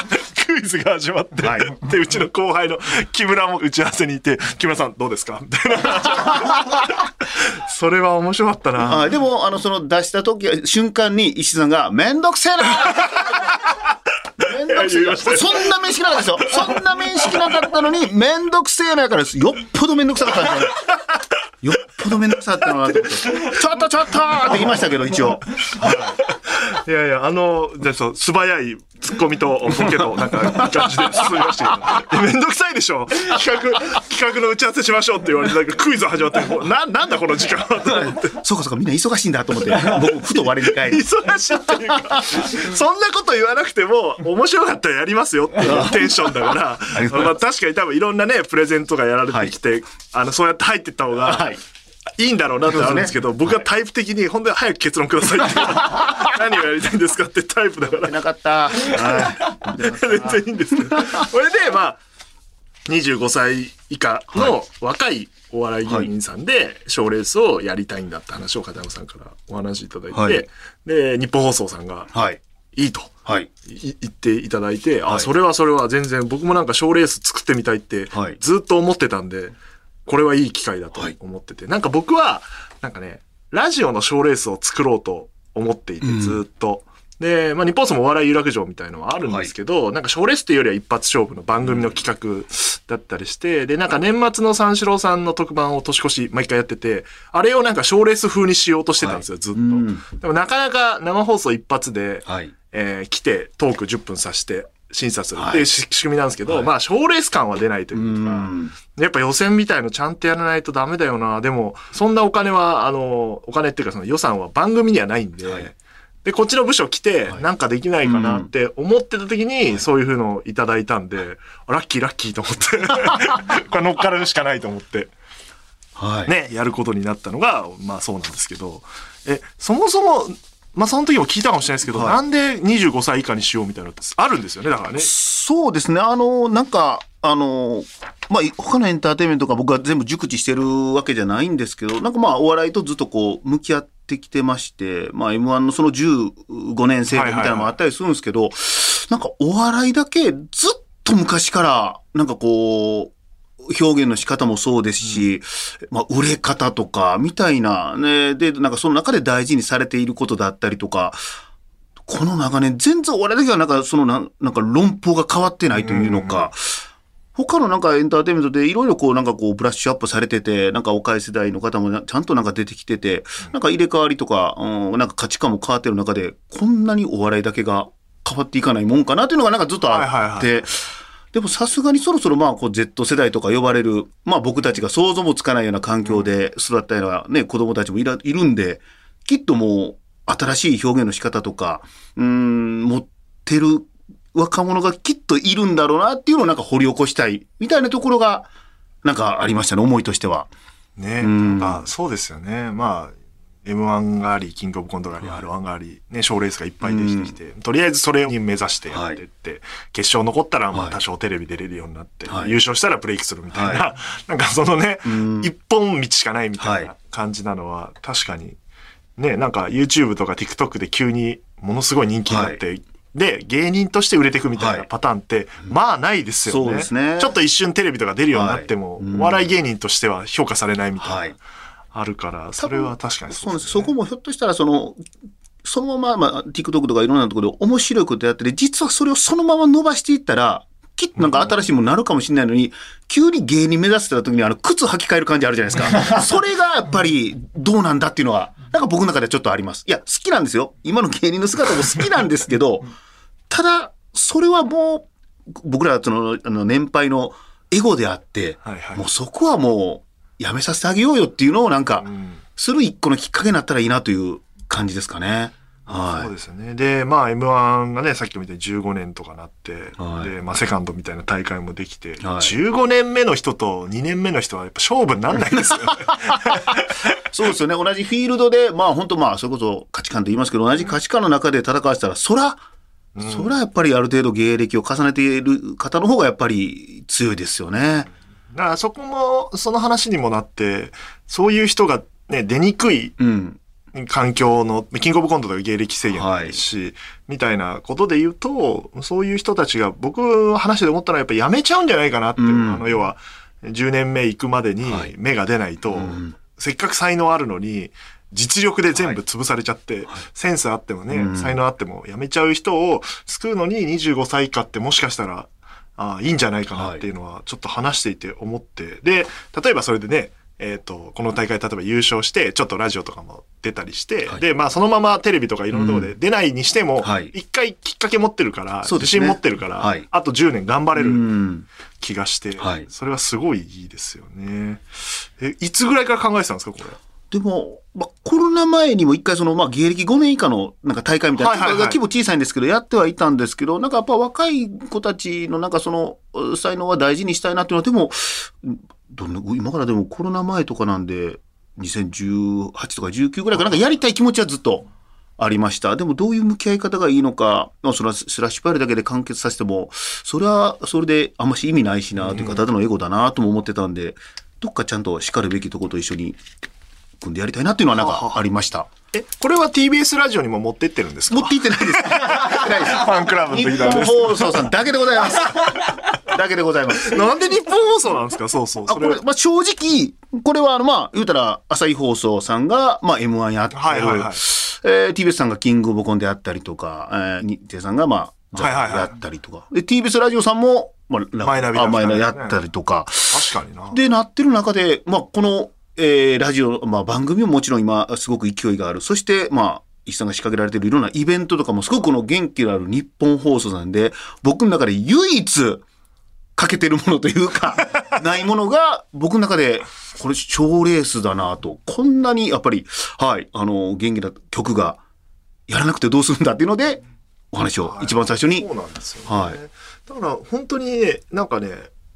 クイズが始まって、はいで、うちの後輩の木村も打ち合わせにいて、木村さんどうですか？みたいな。それは面白かったな。あでも、あの、その出した時、瞬間に石井さんが、めんどくせえなめんどくせえないや言いましたよそんな面識なかったですよ。そんな面識なかったのに、めんどくせえなやからです。よっぽどめんどくさかったんですよ。よっぽどめんどくさかったのなと思って。ちょっとちょっとって言いましたけど、一応。いやいや、あの、じゃあそう、素早いツッコミとボケと、なんか、感じで進みましたけど、めんどくさいでしょ企画、企画の打ち合わせしましょうって言われて、なんかクイズ始まって、な、なんだこの時間はと思って。そうかそうか、みんな忙しいんだと思って、僕、ふと我に返り。忙しいっていうか、そんなこと言わなくても、面白かったらやりますよっていうテンションだから、まあ確かに多分いろんなね、プレゼントがやられてきて、あの、そうやって入ってった方が、はいいいんだろうなってあるんですけど、僕はタイプ的に、本当に早く結論くださいって。何をやりたいんですかってタイプだから。なかった。はい 全然いいんですけど。これで、まあ、25歳以下の若いお笑い芸人さんで賞レースをやりたいんだって話を片山さんからお話しいただいて、はいで、日本放送さんがはい。いいと。はい。い言っていただいて、あ、はい。それはそれは全然僕もなんか賞レース作ってみたいってはい。ずっと思ってたんで、これはいい機会だとはい。思ってて、なんか僕はなんかね、ラジオの賞レースを作ろうと思っていて、うん。ずっと。で、まあ日本放送もお笑い有楽町みたいのはあるんですけど、なんか賞レースっていうよりは一発勝負の番組の企画だったりして、で、なんか年末の三四郎さんの特番を年越し毎回やってて、あれをなんか賞レース風にしようとしてたんですよ、ずっと。うんでもなかなか生放送一発で、はい。えー来てトーク10分さして審査するってはいいうし仕組みなんですけど、まあ賞レース感は出ないとういうか、ん。やっぱ予選みたいのちゃんとやらないとダメだよな。でも、そんなお金は、あの、お金っていうかその予算は番組にはないんで、はいで、こっちの部署来て、はいなんかできないかなって思ってた時に、そういう風のをいただいたんで、ラッキーラッキーと思って、これ乗っかるしかないと思って。はい。ね、やることになったのが、まあそうなんですけど、え、そもそも、まあその時も聞いたかもしれないですけど、はいなんで25歳以下にしようみたいなのってあるんですよね、だからね。そうですね。あの、なんか、あの、まあ、他のエンターテインメントが僕は全部熟知してるわけじゃないんですけど、なんかまあ、お笑いとずっとこう、向き合ってきてまして、まあ、M1 のその15年生みたいなのもあったりするんですけど、なんかお笑いだけずっと昔から、なんかこう、表現の仕方もそうですし、まあ、売れ方とか、みたいな、ね、で、なんかその中で大事にされていることだったりとか、この長年、全然俺だけはなんか、そのな、なんか論法が変わってないというのか、他のなんかエンターテインメントでいろいろこうなんかこうブラッシュアップされてて、なんか若い世代の方もなちゃんとなんか出てきてて、なんか入れ替わりとか、うん、なんか価値観も変わってる中で、こんなにお笑いだけが変わっていかないもんかなっていうのがなんかずっとあって、でもさすがにそろそろまあこう Z 世代とか呼ばれる、まあ僕たちが想像もつかないような環境で育ったようなね、子供たちもいらいるんで、きっともう新しい表現の仕方とか、うーん、持ってる若者がきっといるんだろうなっていうのをなんか掘り起こしたいみたいなところがなんかありましたね、思いとしては。ね、ん。なんかそうですよね。まあ、M1 があり、キングオブコントがあり、R1 があり、ね、賞レースがいっぱいできてきて、とりあえずそれに目指してやってって、決勝残ったら、まあはい。多少テレビ出れるようになって、はい。優勝したらブレイクするみたいな、は なんかそのねん、一本道しかないみたいはない。感じなのは、確かに、ね、なんか YouTube とか TikTok で急にものすごい人気になって、で、芸人として売れていくみたいはないパターンって、まあないですよね。そうですねちょっと一瞬テレビとか出るようになっても、お笑い芸人としては評価されないみたいな。はいあるから、それは確かにそうです。ねそこもひょっとしたらその、そのまま、まあ、TikTok とかいろんなところで面白いことやってて、実はそれをそのまま伸ばしていったら、きっとなんか新しいものになるかもしれないのに、急に芸人目指してた時にあの靴履き替える感じあるじゃないですか。それがやっぱりどうなんだっていうのは、なんか僕の中ではちょっとあります。いや、好きなんですよ。今の芸人の姿も好きなんですけど、ただ、それはもう、僕らその、あの、年配のエゴであって、はいはいもうそこはもう、やめさせてあげようよっていうのをなんかん、する一個のきっかけになったらいいなという感じですかね。そうはですよね。で、まあ M1 がね、さっきみたいに15年とかなって、はいで、まあセカンドみたいな大会もできて、はい15年目の人と2年目の人はやっぱ勝負になんないですよね。い。そうですよね。同じフィールドで、まあ本当まあ、それこそ価値観と言いますけど、同じ価値観の中で戦わせたら、そら、そらやっぱりある程度芸歴を重ねている方の方がやっぱり強いですよね。だからそこも、その話にもなって、そういう人がね、出にくいうん。環境の、キングオブコントとか芸歴制限もないし、みたいなことで言うと、そういう人たちが、僕の話で思ったのはやっぱやめちゃうんじゃないかなって、うん。あの、要は、10年目行くまでにはい。芽が出ないと、ん。せっかく才能あるのに、実力で全部潰されちゃって、センスあってもね、うん。才能あってもやめちゃう人を救うのに25歳以下ってもしかしたら、あいいんじゃないかなっていうのはちょっと話していて思って、で、例えばそれでね、えっ、と、この大会例えば優勝して、ちょっとラジオとかも出たりして、はい。で、まあそのままテレビとかいろんなところで出ないにしても、はい。一回きっかけ持ってるから、ね。自信持ってるから、はい。あと10年頑張れうるん。気がして、はい。それはすごいいいですよね。え、いつぐらいから考えてたんですか、これ？でも、まあ、コロナ前にも一回その、まあ、芸歴5年以下のなんか大会みたいな、はいはいはい。規模小さいんですけど、やってはいたんですけど、なんかやっぱ若い子たちのなんかその、う才能は大事にしたいなっていうのは、でも、うんどんな今からでもコロナ前とかなんで、2018とか19ぐらいかなんかやりたい気持ちはずっとありました。でもどういう向き合い方がいいのか、まあ、それはスラッシュパイルだけで完結させても、それはそれであんまし意味ないしな、というか、ただのエゴだなとも思ってたんで、どっかちゃんと叱るべきとこと一緒に組んでやりたいなっていうのはなんかありました。え、これは TBS ラジオにも持ってってるんですか？持っていってないです。ないですファンクラブの日時なんです。本放送さんだけでございます。だけでございます。なんで日本放送なんですか？そうそう。それあこれ、まあ、正直、これはあの、まあ、言うたら、朝日放送さんが、まあ、M1 やってる、はいはいはいえー TBS さんがキングオブコンであったりとか、えー、日テレさんが、まあ、ザはいはいはいやったりとか。で、TBS ラジオさんも、まあ、ラマイナビねやったりとか。確かにな。で、なってる中で、まあ、この、えーラジオ、まあ、番組ももちろん今、すごく勢いがある。そして、まあ、石さんが仕掛けられているいろんなイベントとかも、すごくこの元気のある日本放送なんで、僕の中で唯一、欠けてるものというか、ないものが、僕の中で、これ、賞レースだなと。こんなに、やっぱり、はい、あの、元気な曲が、やらなくてどうするんだっていうので、お話を一番最初にそうなんですよね。はいだから本当にね、なんかね、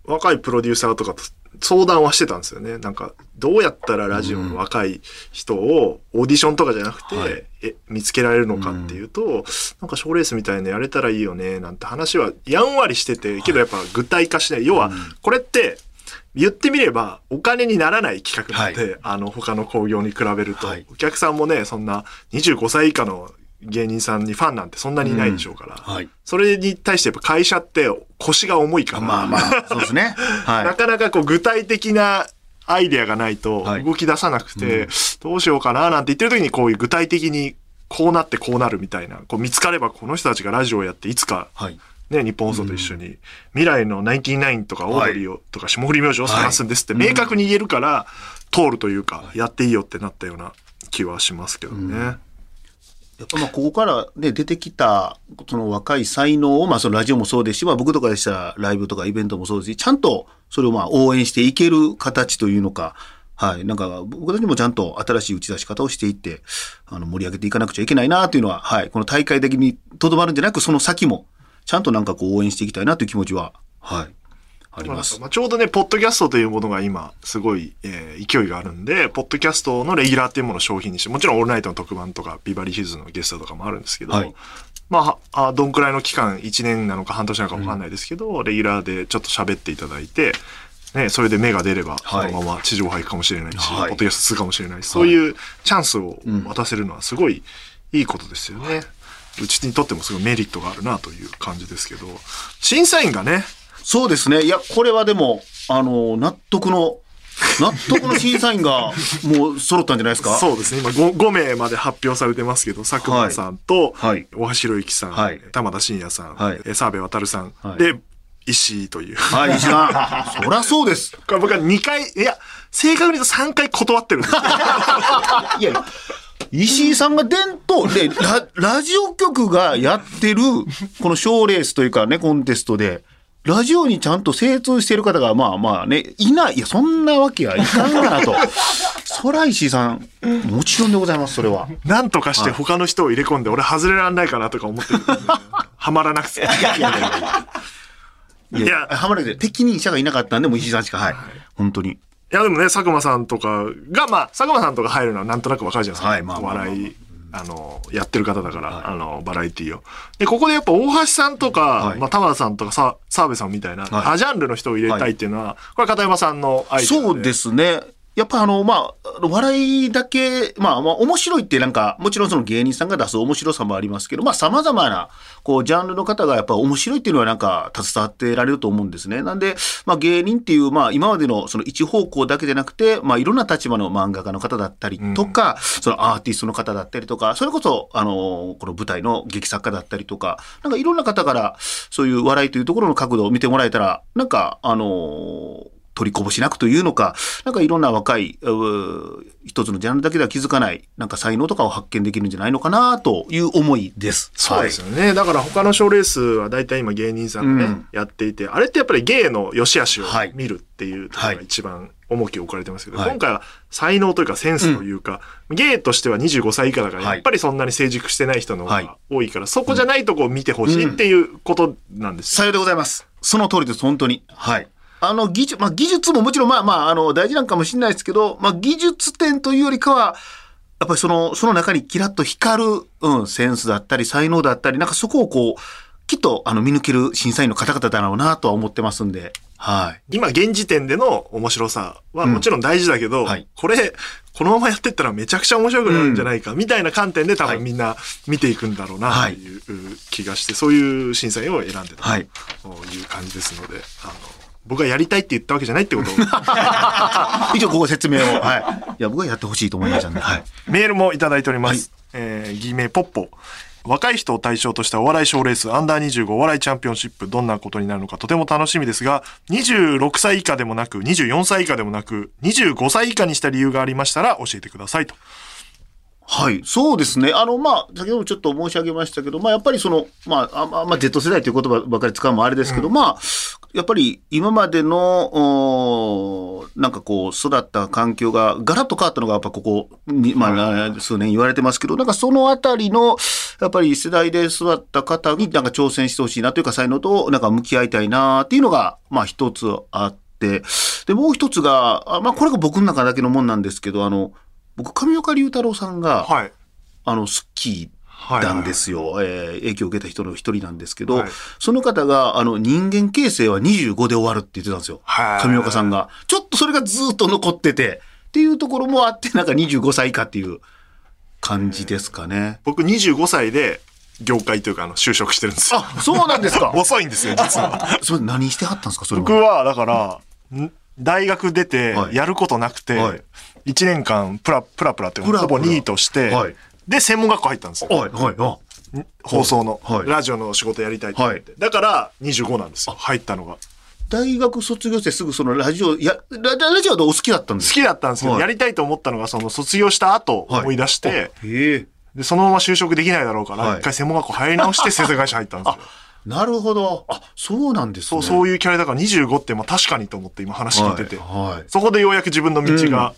若いプロデューサーとかと相談はしてたんですよね。なんか、どうやったらラジオの若い人をオーディションとかじゃなくて、はい。え見つけられるのかっていうと、なんか賞レースみたいなのやれたらいいよね、なんて話はやんわりしてて、けどやっぱ具体化しない。要は、これって、言ってみればお金にならない企画なんで、あの他の興行に比べると、はい。お客さんもねそんな25歳以下の芸人さんにファンなんてそんなにいないでしょうから、はい。それに対してやっぱ会社って腰が重いから、まあまあ、そうですね。は。ないかなかこう具体的なアイデアがないとはい動き出さなくて、どうしようかななんて言ってる時にこういう具体的にこうなってこうなるみたいな、こう見つかればこの人たちがラジオをやっていつかはい。ね、日本放送と一緒に、未来のナインティナインとかオードリーを、とか霜降り明星を探すんですって明確に言えるから、通るというか、やっていいよってなったような気はしますけどね。やっぱまあここからね出てきたその若い才能をまあそのラジオもそうですし、まあ、僕とかでしたらライブとかイベントもそうですしちゃんとそれをまあ応援していける形というのか。はい。なんか、僕たちもちゃんと新しい打ち出し方をしていって、あの、盛り上げていかなくちゃいけないなというのは、はい。この大会的にとどまるんじゃなく、その先も、ちゃんとなんかこう応援していきたいなという気持ちは、はい。あります。まあ、ちょうどね、ポッドキャストというものが今、すごい、えー勢いがあるんで、ポッドキャストのレギュラーっていうものを商品にして、もちろんオールナイトの特番とか、ビバリーヒルズのゲストとかもあるんですけど、はい。まあ、あどんくらいの期間、1年なのか半年なのか分かんないですけど、レギュラーでちょっと喋っていただいて、ね、それで芽が出れば、そはい。のまま地上波行くかもしれないし、はい。ポッドキャストするかもしれないし、そういうチャンスを渡せるのはすごいいいことですよね。うちにとってもすごいメリットがあるなという感じですけど、審査員がね、そうですね。いや、これはでも、あの、納得の、納得の審査員が もう揃ったんじゃないですか？そうですね。今 5, 5名まで発表されてますけど、佐久間さんと、はい大橋宏之さん、はい玉田真也さん、はいえ澤部渉さん、はいで、石井という。はい、石田。そりゃそうです。これ僕は2回、いや、正確に言うと3回断ってるんですよ。いや、石井さんが伝統でラ、ラジオ局がやってる、この賞レースというかね、コンテストで、ラジオにちゃんと精通している方が、まあまあね、いない。いや、そんなわけはいかんがなと。そら石井さん、もちろんでございます、それは。なんとかして他の人を入れ込んで、俺外れられないかなとか思ってる。はまらなくて。いやいやいやいや。いや、はまらなくて、適任者がいなかったんで、もう石井さんしか、はい。本当に。いやでもね、佐久間さんとかが、まあ、佐久間さんとか入るのはなんとなくわかるじゃないですか。はいまあまあまあ笑い、あの、やってる方だから、あの、バラエティを。で、ここでやっぱ大橋さんとか、はいまあ、田原さんとかさ、澤部さんみたいな、はいアジャンルの人を入れたいっていうのは、これ片山さんのアイデアで。そうですね。やっぱあの、まあ、笑いだけ、まあ、まあ、面白いってなんか、もちろんその芸人さんが出す面白さもありますけど、まあ、様々な、こう、ジャンルの方がやっぱ面白いっていうのはなんか、携わってられると思うんですね。なんで、まあ、芸人っていう、まあ、今までのその一方向だけじゃなくて、まあ、いろんな立場の漫画家の方だったりとか、そのアーティストの方だったりとか、それこそ、あの、この舞台の劇作家だったりとか、なんかいろんな方から、そういう笑いというところの角度を見てもらえたら、なんか、あの、取りこぼしなくというのか、なんかいろんな若い、一つのジャンルだけでは気づかない、なんか才能とかを発見できるんじゃないのかなという思いです。そうですよね。だから他の賞レースは大体今芸人さんがね、うんやっていて、あれってやっぱり芸の良し悪しをはい見るっていうところが一番重きを置かれてますけど、はい今回は才能というかセンスというか、芸としては25歳以下だから、はいやっぱりそんなに成熟してない人の方はいが多いから、そこじゃないとこを見てほしいっていうことなんですよ。さようでございます。その通りです、本当に。はい。あの、技術、まあ、技術ももちろん、まあまあ、あの、大事なんかもしれないですけど、まあ、技術点というよりかは、やっぱりその、その中にキラッと光る、うん、センスだったり、才能だったり、なんかそこをこう、きっと、あの、見抜ける審査員の方々だろうなとは思ってますんで、はい。今現時点での面白さはもちろん大事だけど、はい。これ、このままやってったらめちゃくちゃ面白くなるんじゃないか、みたいな観点で多はい。分みんな見ていくんだろうなはい。という気がして、そういう審査員を選んでたはい。という感じですので、あの、僕がやりたいって言ったわけじゃないってことを、一応ここ説明を。はい。いや、僕はやってほしいと思いましたんで、はい。メールもいただいております。えー、偽名ポッポ。若い人を対象としたお笑い賞レースアンダー25お笑いチャンピオンシップどんなことになるのかとても楽しみですが26歳以下でもなく24歳以下でもなく25歳以下にした理由がありましたら教えてくださいと。はい、そうですね。あの、まあ、先ほどもちょっと申し上げましたけど、まあ、やっぱりその、まあ、あまあ、まあ Z 世代という言葉ばかり使うのもあれですけど、まあ、やっぱり今までの、なんかこう、育った環境がガラッと変わったのが、やっぱここに、まあ、数年言われてますけど、なんかそのあたりの、やっぱり世代で育った方になんか挑戦してほしいなというか、才能となんか向き合いたいなっていうのが、まあ一つあって、で、もう一つが、あまあこれが僕の中だけのもんなんですけど、あの、僕、上岡龍太郎さんが、はい。あの、スッキーなんですよ。えー影響を受けた人の一人なんですけど、はいその方が、あの、人間形成は25で終わるって言ってたんですよ。はい上岡さんが。ちょっとそれがずっと残ってて、っていうところもあって、なんか25歳以下っていう感じですかね。僕25歳で業界というかあの就職してるんですよ。あ、そうなんですか。遅いんですよ、実は。それ何してはったんですかそれ僕は。は、だから、ん大学出てはいやることなくて、はい1年間プラプラプラってほぼニートして、はいで、専門学校入ったんですよ。はい、はい、あ。放送の、はいラジオの仕事やりたいって言って。だから25なんですよ、入ったのが。大学卒業してすぐそのラジオ、や、ララジオはお好きだったんですか？好きだったんですけど、はいやりたいと思ったのが、その卒業した後思い出して、へえ。で、そのまま就職できないだろうから、はい一回専門学校入り直して 制作会社入ったんですよ。なるほど。あ、そうなんですそう、ね。そういうキャラだから25って、まあ確かにと思って今話聞いてて、はいはいそこでようやく自分の道が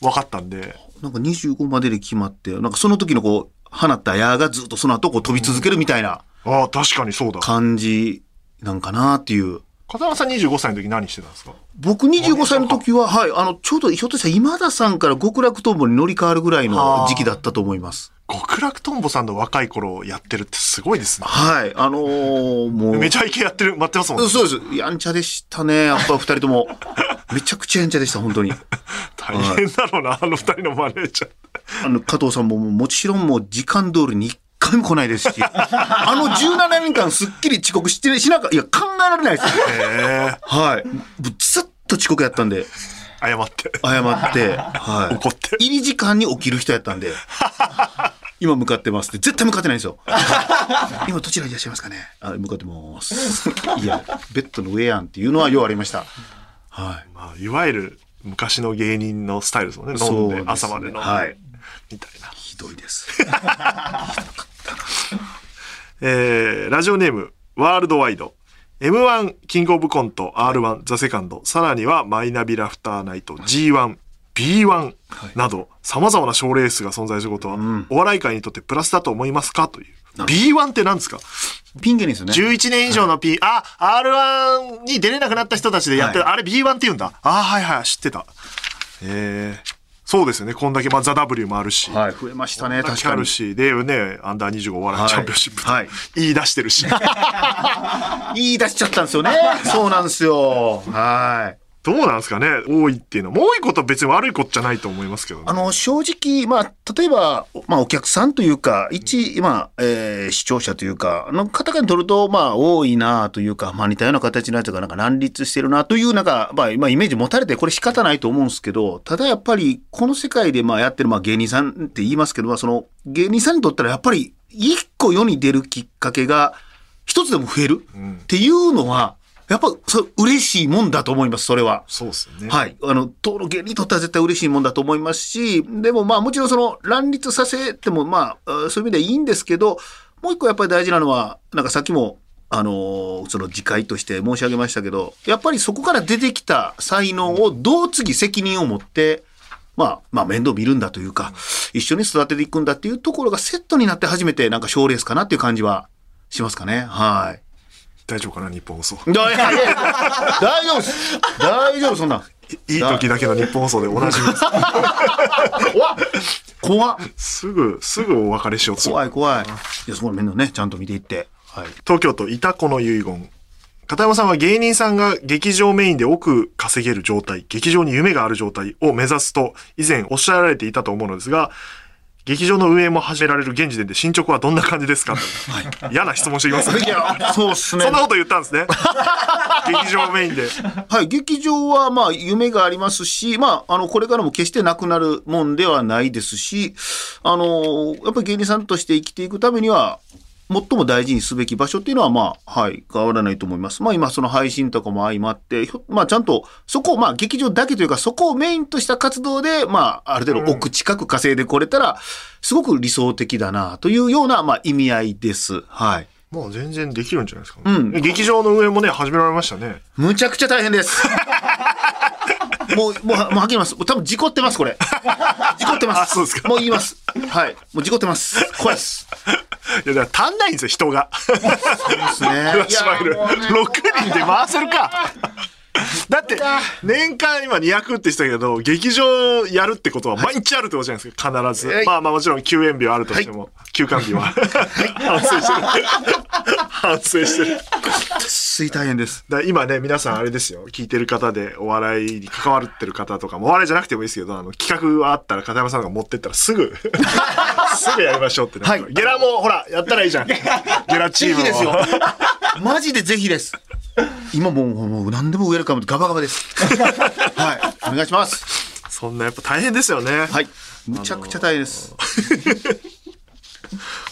分かったんで、なんか25までで決まって、なんかその時のこう、放った矢がずっとその後こう飛び続けるみたいなああ、確かにそうだ。感じなんかなっていう。片山さん25歳の時何してたんですか？僕25歳の時は、はい、あの、ちょうどひょっとしたら今田さんから極楽とんぼに乗り換わるぐらいの時期だったと思います。極楽とんぼさんの若い頃やってるってすごいですね。はい、あのーもう。めちゃイケやってる、待ってますもんね。そうです。やんちゃでしたね。やっぱ二人とも。めちゃくちゃやんちゃでした、本当に。大変だろうな、あの二人のマネージャー。あの、加藤さんももちろんもう時間通りに一回も来ないですし、あの17年間すっきり遅刻してしなかいや、考えられないですよ。へえはい。ずっと遅刻やったんで、謝って。謝って、はい。怒って入り時間に起きる人やったんで、今向かってますって、絶対向かってないんですよ。今どちらにいらっしゃいますかねあ、向かってます。いや、ベッドの上やんっていうのはようありました。はい。まあ、いわゆる昔の芸人のスタイルですもんね。飲んでね朝まで飲んで。はいみたいな。ひどいです。えー、ラジオネーム、ワールドワイド。M1 キングオブコント R1 ザセカンドさらにはマイナビラフターナイト G1 B1 など様々な賞レースが存在することは、お笑い界にとってプラスだと思いますか？という。B1 って何ですか？ピン芸人ですよね。11年以上の P、あ、R1 に出れなくなった人たちでやってる、はあれ B1 って言うんだ。あはいはい、知ってた。えー、そうですよね。こんだけ、まあ、ザ・ W もあるし。はい、増えましたね、確確かに。かあるし、でね、アンダー25お笑いチャンピオンシップとはい言い出してるし。言い出しちゃったんですよね。そうなんですよ。はい。どうなんですかね多いっていうのは。多いことは別に悪いことじゃないと思いますけどね。あの、正直、まあ、例えば、まあ、お客さんというか、一、まあ、えー視聴者というか、の方から取ると、まあ、多いなというか、まあ、似たような形のやつが、なんか乱立してるなという、なんか、まあ、まあ、イメージ持たれて、これ仕方ないと思うんですけど、ただやっぱり、この世界で、まあ、やってる、まあ、芸人さんって言いますけど、まあ、その、芸人さんにとったら、やっぱり、一個世に出るきっかけが、一つでも増えるっていうのは、やっぱ、そう、嬉しいもんだと思います、それは。そうですよね。はい。あの、登録芸人にとっては絶対嬉しいもんだと思いますし、でもまあもちろんその乱立させてもまあ、あそういう意味ではいいんですけど、もう一個やっぱり大事なのは、なんかさっきも、あのーその次回として申し上げましたけど、やっぱりそこから出てきた才能をどう次責任を持って、まあ、まあ面倒見るんだというか、一緒に育てていくんだっていうところがセットになって初めてなんか賞レースかなっていう感じはしますかね。はい。大丈夫かな日本放送。大丈夫です。大丈夫、そんなん。いい時だけの日本放送でおなじみです。怖っすぐ、すぐお別れしようとする。怖い怖い。いや、そこの面倒ね、ちゃんと見ていって。はい。東京都板子の遺言。片山さんは芸人さんが劇場メインで億稼げる状態、劇場に夢がある状態を目指すと以前おっしゃられていたと思うのですが、劇場の運営も始められる現時点で進捗はどんな感じですか、嫌な質問してきますね。いや、そうっすね。そんなこと言ったんですね。劇場メインで。はい、劇場はまあ夢がありますし、まあ、あの、これからも決してなくなるもんではないですし、あの、やっぱり芸人さんとして生きていくためには、最も大事にすべき場所っていうのは、まあ、はい、変わらないと思います。まあ今、その配信とかも相まって、まあちゃんと、そこを、まあ劇場だけというか、そこをメインとした活動で、まあ、ある程度億近く稼いでこれたら、すごく理想的だな、というような、まあ意味合いです。はい。もう全然できるんじゃないですか、うん劇場の運営もね、始められましたね。むちゃくちゃ大変です。もう、もう、もうはっきり言います。多分事故ってます、これ。事故ってます。あそうですかもう言います。はい。もう事故ってます。怖いです。いや、だから足んないんですよ、人が。ですね。いやもうね6人で回せるか。だって、年間今200って言ってたけど、劇場やるってことは毎日あるってことじゃないですか、必ず。はいまあまあもちろん休園日はあるとしても、休館日は。反省してる。反省してる。水大変です。だから今ね、皆さんあれですよ。聞いてる方でお笑いに関わってる方とかも、お笑いじゃなくてもいいですけど、あの、企画があったら片山さんが持ってったらすぐ、すぐやりましょうってね。はいゲラもほら、やったらいいじゃん。ゲラチームをぜひですよ。マジでぜひです。今もう、もう何でもウェルカムでガバガバです。はい。お願いします。そんなやっぱ大変ですよね。はい。むちゃくちゃ大変です。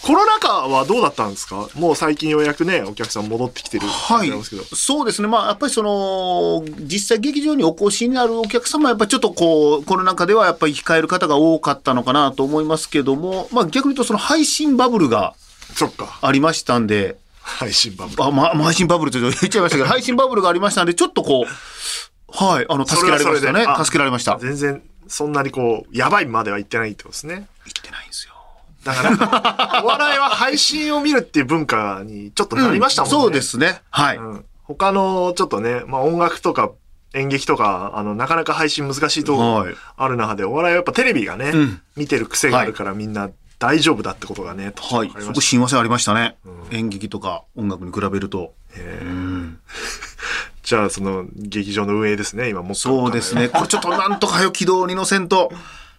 コロナ禍はどうだったんですか？もう最近ようやくね、お客さん戻ってきてるはい。そうですね。まあ、やっぱりその、実際劇場にお越しになるお客様は、やっぱりちょっとこう、コロナ禍ではやっぱり控える方が多かったのかなと思いますけども、まあ逆に言うとその配信バブルが。ありましたんで、配信バブル。あ、ま、配信バブルって 言っちゃいましたけど、配信バブルがありましたんで、ちょっとこう、はい、あの、助けられましたね。助けられました。言全然、そんなにこう、やばいまでは言ってないってことですね。ってないんですよ。だから、お笑いは配信を見るっていう文化にちょっとなりましたもんね。そうですね。はい。うん他のちょっとね、まあ音楽とか演劇とか、あの、なかなか配信難しいとこはいある中で、お笑いはやっぱテレビがね、ん見てる癖があるからみんな大丈夫だってことがね、はいわか。りそこまし親和性ありましたね。演劇とか音楽に比べると。た じゃあ、その、劇場の運営ですね、今もそうですね。これちょっとなんとかよ軌道に乗せんと。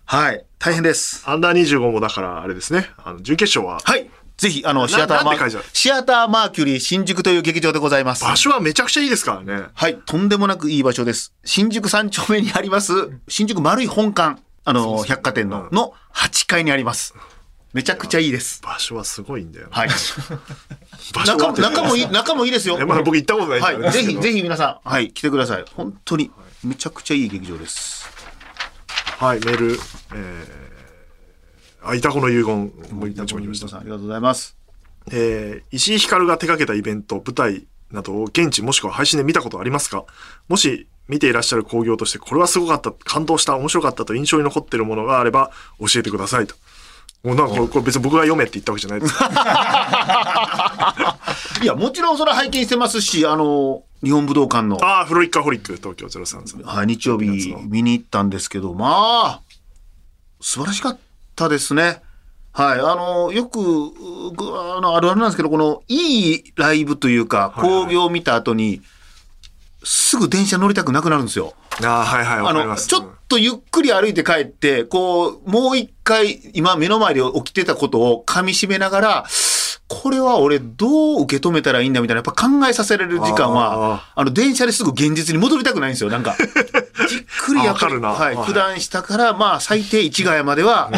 はい。大変です。アンダー25もだから、あれですね、あの、準決勝は、はい。ぜひ、あの、シアターマーなんて会場？シアターマーキュリー新宿という劇場でございます。場所はめちゃくちゃいいですからね。はい。とんでもなくいい場所です。新宿三丁目にあります、新宿丸い本館、あの、百貨店の、の8階にあります。めちゃくちゃいいです。場所はすごいんだよ。はい。中も、中もいい、中もいいですよ。えまだ僕行ったことないはい。ぜひ、ぜひ皆さん、はい、来てください。本当に、めちゃくちゃいい劇場です。はい、メール、えー、あ、いたこの遺言、もう。さん、ありがとうございます。えー石井ひかるが手掛けたイベント、舞台、などを現地もしくは配信で見たことありますか？もし見ていらっしゃる興行としてこれはすごかった、感動した、面白かったと印象に残っているものがあれば教えてくださいと。もうなんかこれ別に僕が読めって言ったわけじゃないです。いや、もちろんそれは拝見してますし、あの、日本武道館の、ああ、フロイッカホリック東京03さん。はい、日曜日見に行ったんですけど、まあ、素晴らしかったですね。はい、あの、よく、ぐあの、あるあるなんですけど、この、いいライブというか、興行を見た後に、すぐ電車乗りたくなくなるんですよ。ああ、はいはい、わあの、かります。ちょっとゆっくり歩いて帰って、こう、もう一回、今目の前で起きてたことを噛み締めながら、これは俺どう受け止めたらいいんだみたいな、やっぱ考えさせられる時間は、あの、電車ですぐ現実に戻りたくないんですよ。なんか、じっくりやっぱはい、はい九段下から、まあ、最低市ヶ谷までは、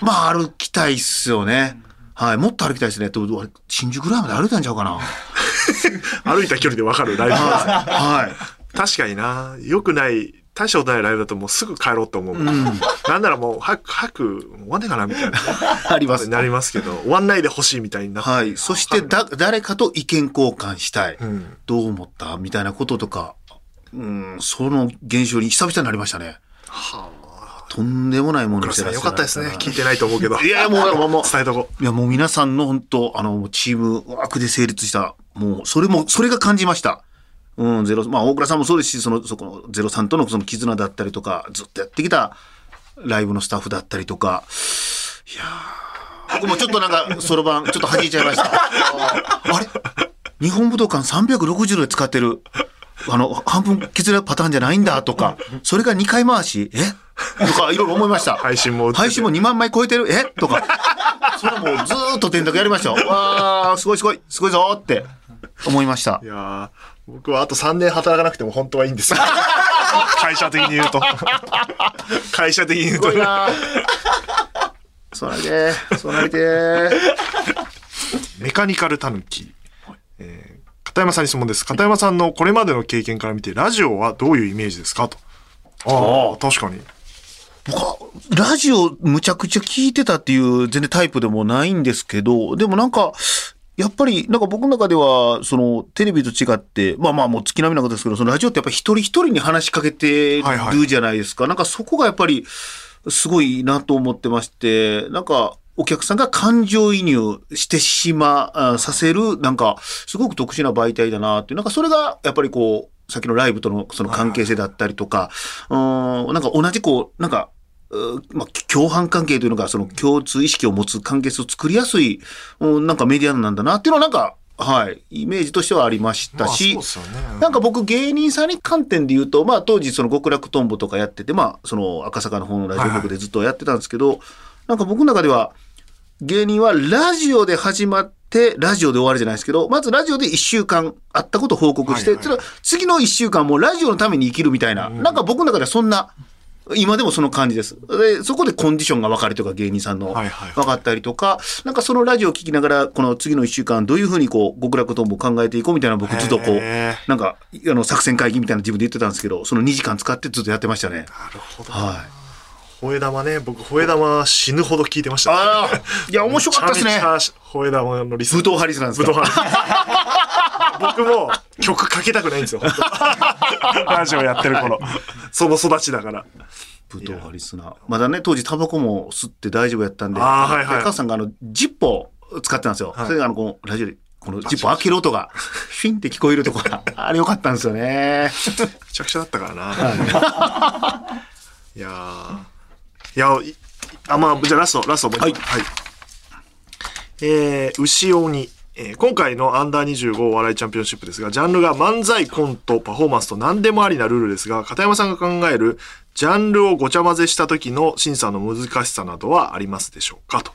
まあ、歩きたいっすよね。はい、もっと歩きたいですね。とあれ新宿ぐらいまで歩いたんちゃうかな。歩いた距離でわかるライブです。はい。確かにな、良くない、大したことないライブだともうすぐ帰ろうと思うもん。なんならもう、早く、早く、終わんねえかなみたいな。あります。なりますけど、終わんないでほしいみたいになって。はい。そしてだ、誰かと意見交換したい。んどう思ったみたいなこととか、うん、その現象に久々になりましたね。とんでもないもの黒瀬さん見せらせよかったですね。聞いてないと思うけど。いや、もう、もう、もう、伝えとこいや、もう皆さんの本当、あの、チームワークで成立した、もう、それも、それが感じました。うん、ゼロ、まあ、大倉さんもそうですし、その、そこの、ゼロさんとのその絆だったりとか、ずっとやってきたライブのスタッフだったりとか、いやー僕もちょっとなんか、そろばん、ちょっと弾いちゃいました。あれ？日本武道館360度で使ってる、あの、半分削れるパターンじゃないんだとか、それが2回回し、え？とか、いろいろ思いました。配信も配信も2万枚超えてるえ？とか。それもうずーっと電卓やりましたよ。わー、すごいすごい、すごいぞーって思いましたう。い。やー僕はあと3年働かなくても本当はいいんですよ。会社的に言うと。会社的に言うとそうなりてー、そうなりてー。メカニカルタヌキ。えー片山さんに質問です。片山さんのこれまでの経験から見て、ラジオはどういうイメージですか？と。ああ、確かに。僕はラジオむちゃくちゃ聞いてたっていう全然タイプでもないんですけど、でもなんか、やっぱり、なんか僕の中では、その、テレビと違って、まあまあもう月並みなことですけど、そのラジオってやっぱり一人一人に話しかけてはいはいるじゃないですか。なんかそこがやっぱり、すごいなと思ってまして、なんか、お客さんが感情移入してしま、あさせる、なんか、すごく特殊な媒体だなっていう、なんかそれが、やっぱりこう、さっきのライブとのその関係性だったりとか、うん、なんか同じこう、なんか、うまあ、共犯関係というのが、その共通意識を持つ関係性を作りやすい、うんなんかメディアなんだなっていうのは、なんか、はい、イメージとしてはありましたし、なんか僕芸人さんに観点で言うと、まあ当時その極楽とんぼとかやってて、まあその赤坂の方のラジオ局でずっとやってたんですけど、なんか僕の中では芸人はラジオで始まって、ラジオで終わるじゃないですけど、まずラジオで1週間あったことを報告して、はいはいそれ次の1週間もラジオのために生きるみたいな、なんか僕の中ではそんな、今でもその感じです。で、そこでコンディションが分かるとか芸人さんの分かったりとか、なんかそのラジオを聞きながら、この次の1週間どういうふうにこう、極楽とんぼを考えていこうみたいな僕ずっとこう、なんか、あの、作戦会議みたいな自分で言ってたんですけど、その2時間使ってずっとやってましたね。なるほど。はい。吠え玉ね、僕、吠え玉死ぬほど聞いてました。ああ、いや、面白かったですねめち。ゃめちゃ吠え玉のリス武闘派リスなんですか？武闘派僕も曲かけたくないんですよ、ラジオやってる頃。その育ちだから。武闘派リスナー。まだね、当時タバコも吸って大丈夫やったんで、あーはいはいで母さんがあの、ジッポを使ってたんですよ。それがあの、このラジオで、このジッポ開ける音が、フィンって聞こえるとこが、あれよかったんですよね。めちゃくちゃだったからな。いいや、いあ、まあ、じゃあラスト、ラストもう一個はい。えー、牛鬼。えー今回のアンダー25お笑いチャンピオンシップですが、ジャンルが漫才、コント、パフォーマンスと何でもありなルールですが、片山さんが考えるジャンルをごちゃ混ぜした時の審査の難しさなどはありますでしょうかと。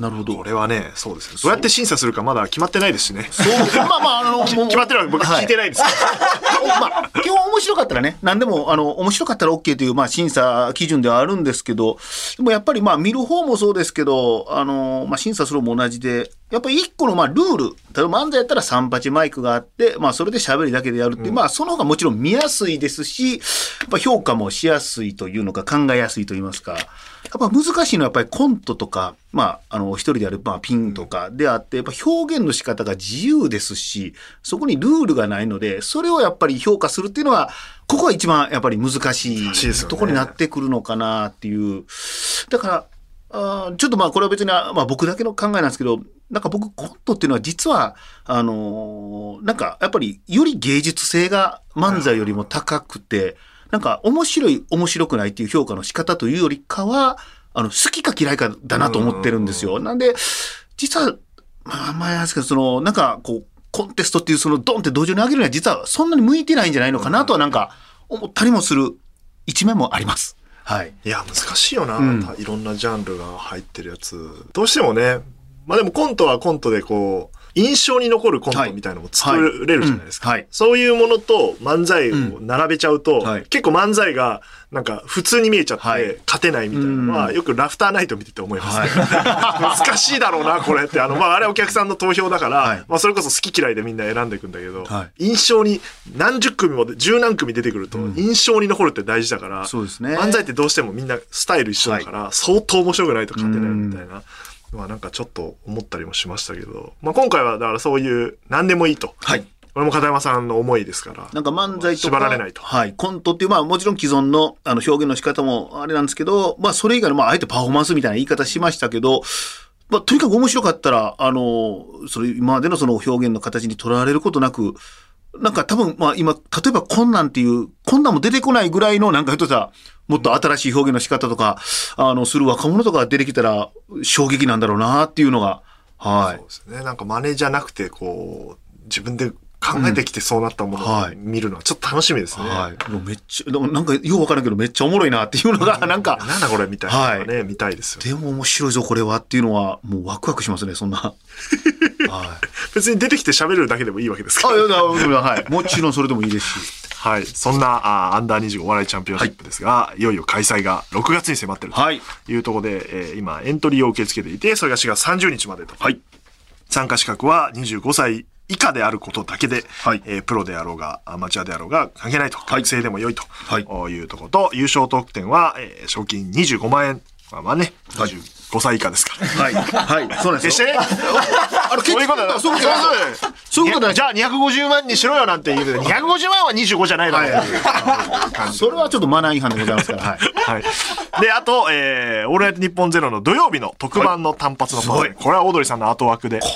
なるほど。これはね、そうですね。どうやって審査するかまだ決まってないですしね。そう、まあまあ、あの、決まってるわけ僕聞いてないです。まあ、基本面白かったらね、何でも、あの、面白かったら OK という、まあ、審査基準ではあるんですけど、でもやっぱり、まあ、見る方もそうですけど、あの、まあ、審査する方も同じで、やっぱり一個のまあルール、例えば漫才やったら三八マイクがあって、まあそれで喋りだけでやるっていう、まあその方がもちろん見やすいですし、やっぱ評価もしやすいというのか考えやすいと言いますか、やっぱ難しいのはやっぱりコントとか、まああの一人でやるまあピンとかであって、やっぱ表現の仕方が自由ですし、そこにルールがないので、それをやっぱり評価するっていうのは、ここが一番やっぱり難しいところになってくるのかなっていう。だから、あーちょっとまあこれは別に、まあ、僕だけの考えなんですけどなんか僕コントっていうのは実はあのーなんかやっぱりより芸術性が漫才よりも高くてなんか面白い面白くないっていう評価の仕方というよりかはあの好きか嫌いかだなと思ってるんですよ。なんで実はまあ前なんですけどそのなんかこうコンテストっていうそのドンって同時に上げるには実はそんなに向いてないんじゃないのかなとはなんか思ったりもする一面もあります。はい。いや、難しいよな、うんいろんなジャンルが入ってるやつ。どうしてもね、まあでもコントはコントでこう、印象に残るコントみたいなのも作れるじゃないですか。はい。うんはい。そういうものと漫才を並べちゃうと、んはい。結構漫才がなんか普通に見えちゃって、はい。勝てないみたいなのは、うん。よくラフターナイト見てて思います。ね。難しいだろうな、これって。あの、まあ、あれはお客さんの投票だから、はい。まあ、それこそ好き嫌いでみんな選んでいくんだけど、は印象に何十組もで、十何組出てくると、印象に残るって大事だから、そうですね。漫才ってどうしてもみんなスタイル一緒だから、相当面白くないと勝てないみたいな。まあなんかちょっと思ったりもしましたけど、まあ今回はだからそういう何でもいいと。はい。これも片山さんの思いですから。なんか漫才とか、縛られないと。はい、コントっていう、まあもちろん既存のあの表現の仕方もあれなんですけど、まあそれ以外の、まああえてパフォーマンスみたいな言い方しましたけど、まあとにかく面白かったら、あの、それ今までのその表現の形にとらわれることなく、なんか多分、まあ今、例えば困難っていう、困難も出てこないぐらいの、なんかひょっとしたら、もっと新しい表現の仕方とか、あの、する若者とかが出てきたら、衝撃なんだろうなっていうのが、はいそう。ですね。なんか真似じゃなくて、こう、自分で考えてきてそうなったものをはい見るのはちょっと楽しみですね。はい。もうめっちゃ、でもなんかようわからんけどめっちゃおもろいなっていうのが、なんか、なんだこれみたいなのがね、見たいですよ。でも面白いぞこれはっていうのはもうワクワクしますねそんな。はい。別に出てきて喋るだけでもいいわけですかあ、いら。や、いやはい。もちろんそれでもいいですし。はい。そんな、あアンダー25お笑いチャンピオンシップですが、い、よいよ開催が6月に迫ってるとはい。いうところで、えー今エントリーを受け付けていて、それが4月30日までと。はい。参加資格は25歳以下であることだけで、はい。えープロであろうがアマチュアであろうが関係ないと、学生でも良いと、はい。い、うところと優勝得点は、えー賞金25万円。まあまあね、はい25歳以下ですから。はい。はい。そうなんですよ。決してね、あの、そういうことだ。そういうことだ。そういうことだ。じゃあ250万にしろよなんて言うけど、250万は25じゃないだろう。それはちょっとマナー違反でございますから。はい。はい。で、あと、えー、オールナイトニッポンゼロの土曜日の特番の単発のパこれはオードリーさんの後枠で、こ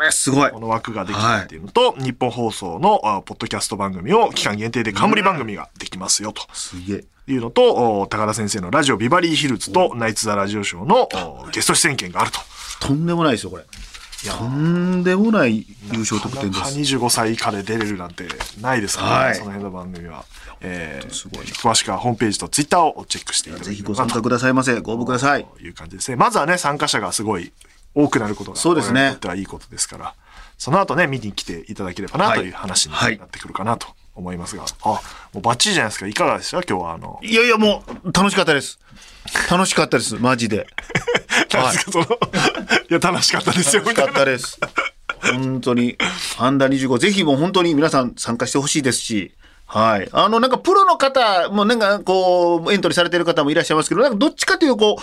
れすごいこ。の枠ができたっていうのと、日本放送のあポッドキャスト番組を期間限定で冠番組ができますよと。すげえ。いうのと、お高田先生のラジオビバリーヒルズとナイツ・ザ・ラジオショーのおゲスト出演権があると。とんでもないですよ、これ。とんでもない優勝得点でなかなかす。25歳以下で出れるなんてないですからね、はいその辺の番組は。えーすごいな詳しくはホームページとツイッターをチェックしていただぜひご参加くださいませ。ご応募ください。いう感じですね。まずはね、参加者がすごい多くなることが、そうですねとってはいいことですから、その後ね、見に来ていただければなはいという話にはいなってくるかなと思いますが、あ、もうバッチリじゃないですか。いかがでした？今日はあの、いやいや、もう、楽しかったです。楽しかったです、マジで。なんですか、その、いや、楽しかったですよ、み楽しか。ったです。本当に、アンダー25、ぜひもう本当に皆さん参加してほしいですし、はい。あの、なんかプロの方もなんかこう、エントリーされてる方もいらっしゃいますけど、なんかどっちかというとこう、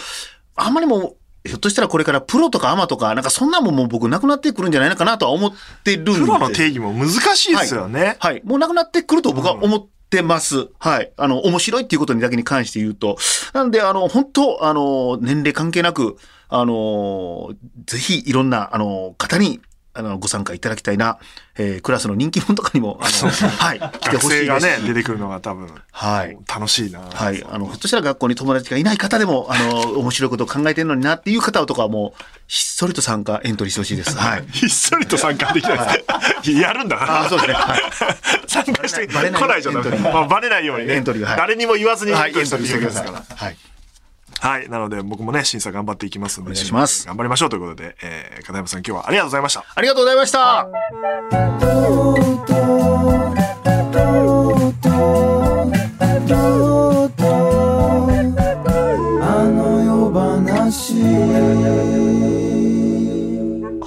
あんまりもう、ひょっとしたらこれからプロとかアマとか、なんかそんなんももう僕なくなってくるんじゃないのかなとは思ってるんです。プロの定義も難しいですよね。はい。もうなくなってくると僕は思ってます。はい。あの、面白いっていうことにだけに関して言うと。なんで、あの、本当あの、年齢関係なく、あの、ぜひいろんな、あの、方に、あの、ご参加いただきたいな。えークラスの人気者とかにも、あの、はい。来て学ほしいです。生がね、出てくるのが多分、はい。楽しいな。はい。あの、ひょっとしたら学校に友達がいない方でも、あの、面白いことを考えてるのになっていう方とかはもう、ひっそりと参加、エントリーしてほしいです。はい。ひっそりと参加できないです。やるんだから。あそうですねはい参加して来ないじゃダメエントリーまあバレないようにね。エントリーはい誰にも言わずにはい、エエントリーしてください。はい。はい。なので僕もね、審査頑張っていきますんで。お願いします頑張りましょうということで、えー、片山さん今日はありがとうございました。ありがとうございました。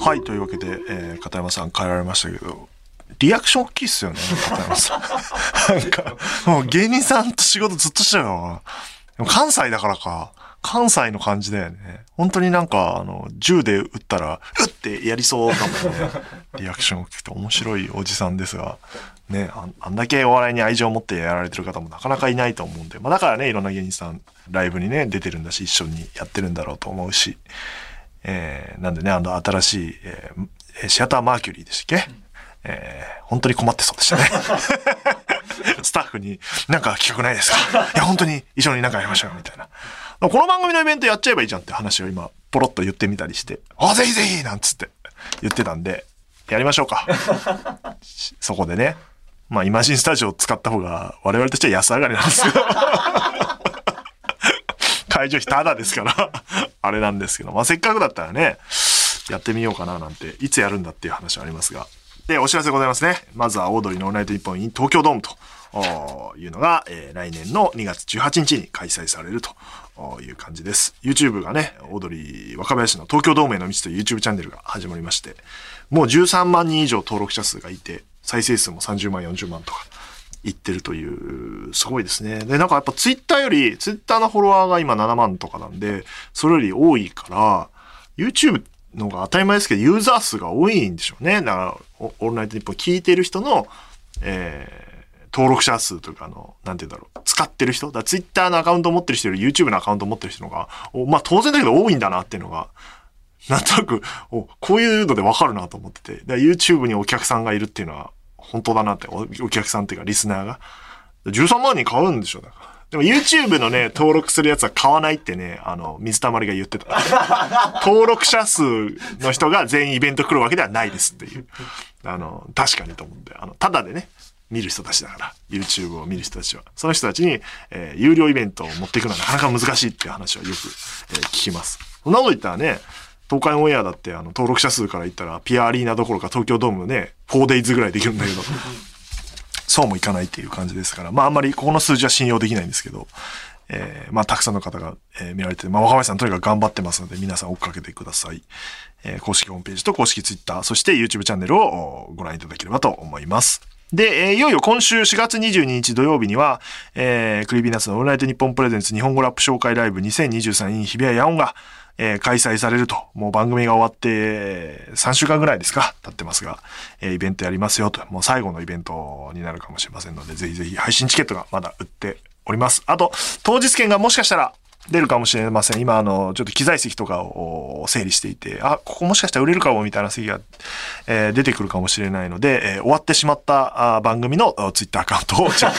はい。とというわけで、えー、片山さん帰られましたけど、リアクション大きいっすよね、片山さん。なんか、もう芸人さんと仕事ずっとしたよ。でも関西だからか。関西の感じだよね。本当になんか、あの、銃で撃ったら、うってやりそうだもんね。リアクションを聞くと面白いおじさんですが、ねあ、あんだけお笑いに愛情を持ってやられてる方もなかなかいないと思うんで、まあだからね、いろんな芸人さん、ライブにね、出てるんだし、一緒にやってるんだろうと思うし、えー、なんでね、あの、新しい、えー、シアターマーキュリーでしたっけ、えー、本当に困ってそうでしたね。スタッフに、なんか企画ないですか？いや、本当に一緒になんかやりましょうよ、みたいな。この番組のイベントやっちゃえばいいじゃんって話を今、ポロッと言ってみたりして、あ、ぜひぜひなんつって言ってたんで、やりましょうか。そこでね。まあ、イマジンスタジオを使った方が、我々としては安上がりなんですけど。会場費タダですから あれなんですけど、まあ、せっかくだったらね、やってみようかななんて、いつやるんだっていう話はありますが。で、お知らせございますね。まずは、オードリーのオールナイトニッポン in 東京ドームというのが、えー、来年の2月18日に開催されるという感じです。YouTube がね、オードリー若林の東京ドームへの道という YouTube チャンネルが始まりまして、もう13万人以上登録者数がいて、再生数も30万、40万とか。いってるという、すごいですね。で、なんかやっぱツイッターより、ツイッターのフォロワーが今7万とかなんで、それより多いから、YouTube のが当たり前ですけど、ユーザー数が多いんでしょうね。だから、オールナイトニッポン聞いてる人の、え、登録者数というか、あの、なんて言うんだろう、使ってる人、だツイッターのアカウント持ってる人より YouTube のアカウント持ってる人のが、まあ当然だけど多いんだなっていうのが、なんとなく、おこういうのでわかるなと思ってて、だ YouTube にお客さんがいるっていうのは、本当だなってお、客さんっていうかリスナーが。13万人買うんでしょ、だから。でも YouTube のね、登録するやつは買わないってね、あの、水溜りが言ってた。登録者数の人が全員イベント来るわけではないですっていう。あの、確かにと思うんで、あの、ただでね、見る人たちだから、YouTube を見る人たちは。その人たちに、えー、有料イベントを持っていくのはなかなか難しいっていう話はよく、えー、聞きます。そんなこと言ったらね、東海オンエアだってあの登録者数から言ったらピアアリーナどころか東京ドームね 4days ぐらいできるんだけど そうもいかないっていう感じですから、まああんまりここの数字は信用できないんですけど、えー、まあたくさんの方が、えー、見られて、まあ若林さんとにかく頑張ってますので皆さん追っかけてください。えー、公式ホームページと公式ツイッター、そして YouTube チャンネルをご覧いただければと思います。で、えー、いよいよ今週4月22日土曜日には、えー、 Creepy Nuts のオールナイトニッポン presents 日本語ラップ紹介ライブ 2023in 日比谷野音が、えー、開催されると、もう番組が終わって3週間ぐらいですか経ってますが、えー、イベントやりますよと、もう最後のイベントになるかもしれませんので、ぜひぜひ配信チケットがまだ売っております。あと、当日券がもしかしたら出るかもしれません。今、あの、ちょっと機材席とかを整理していて、あ、ここもしかしたら売れるかもみたいな席が、えー、出てくるかもしれないので、えー、終わってしまったあ番組のツイッターアカウントをチェック、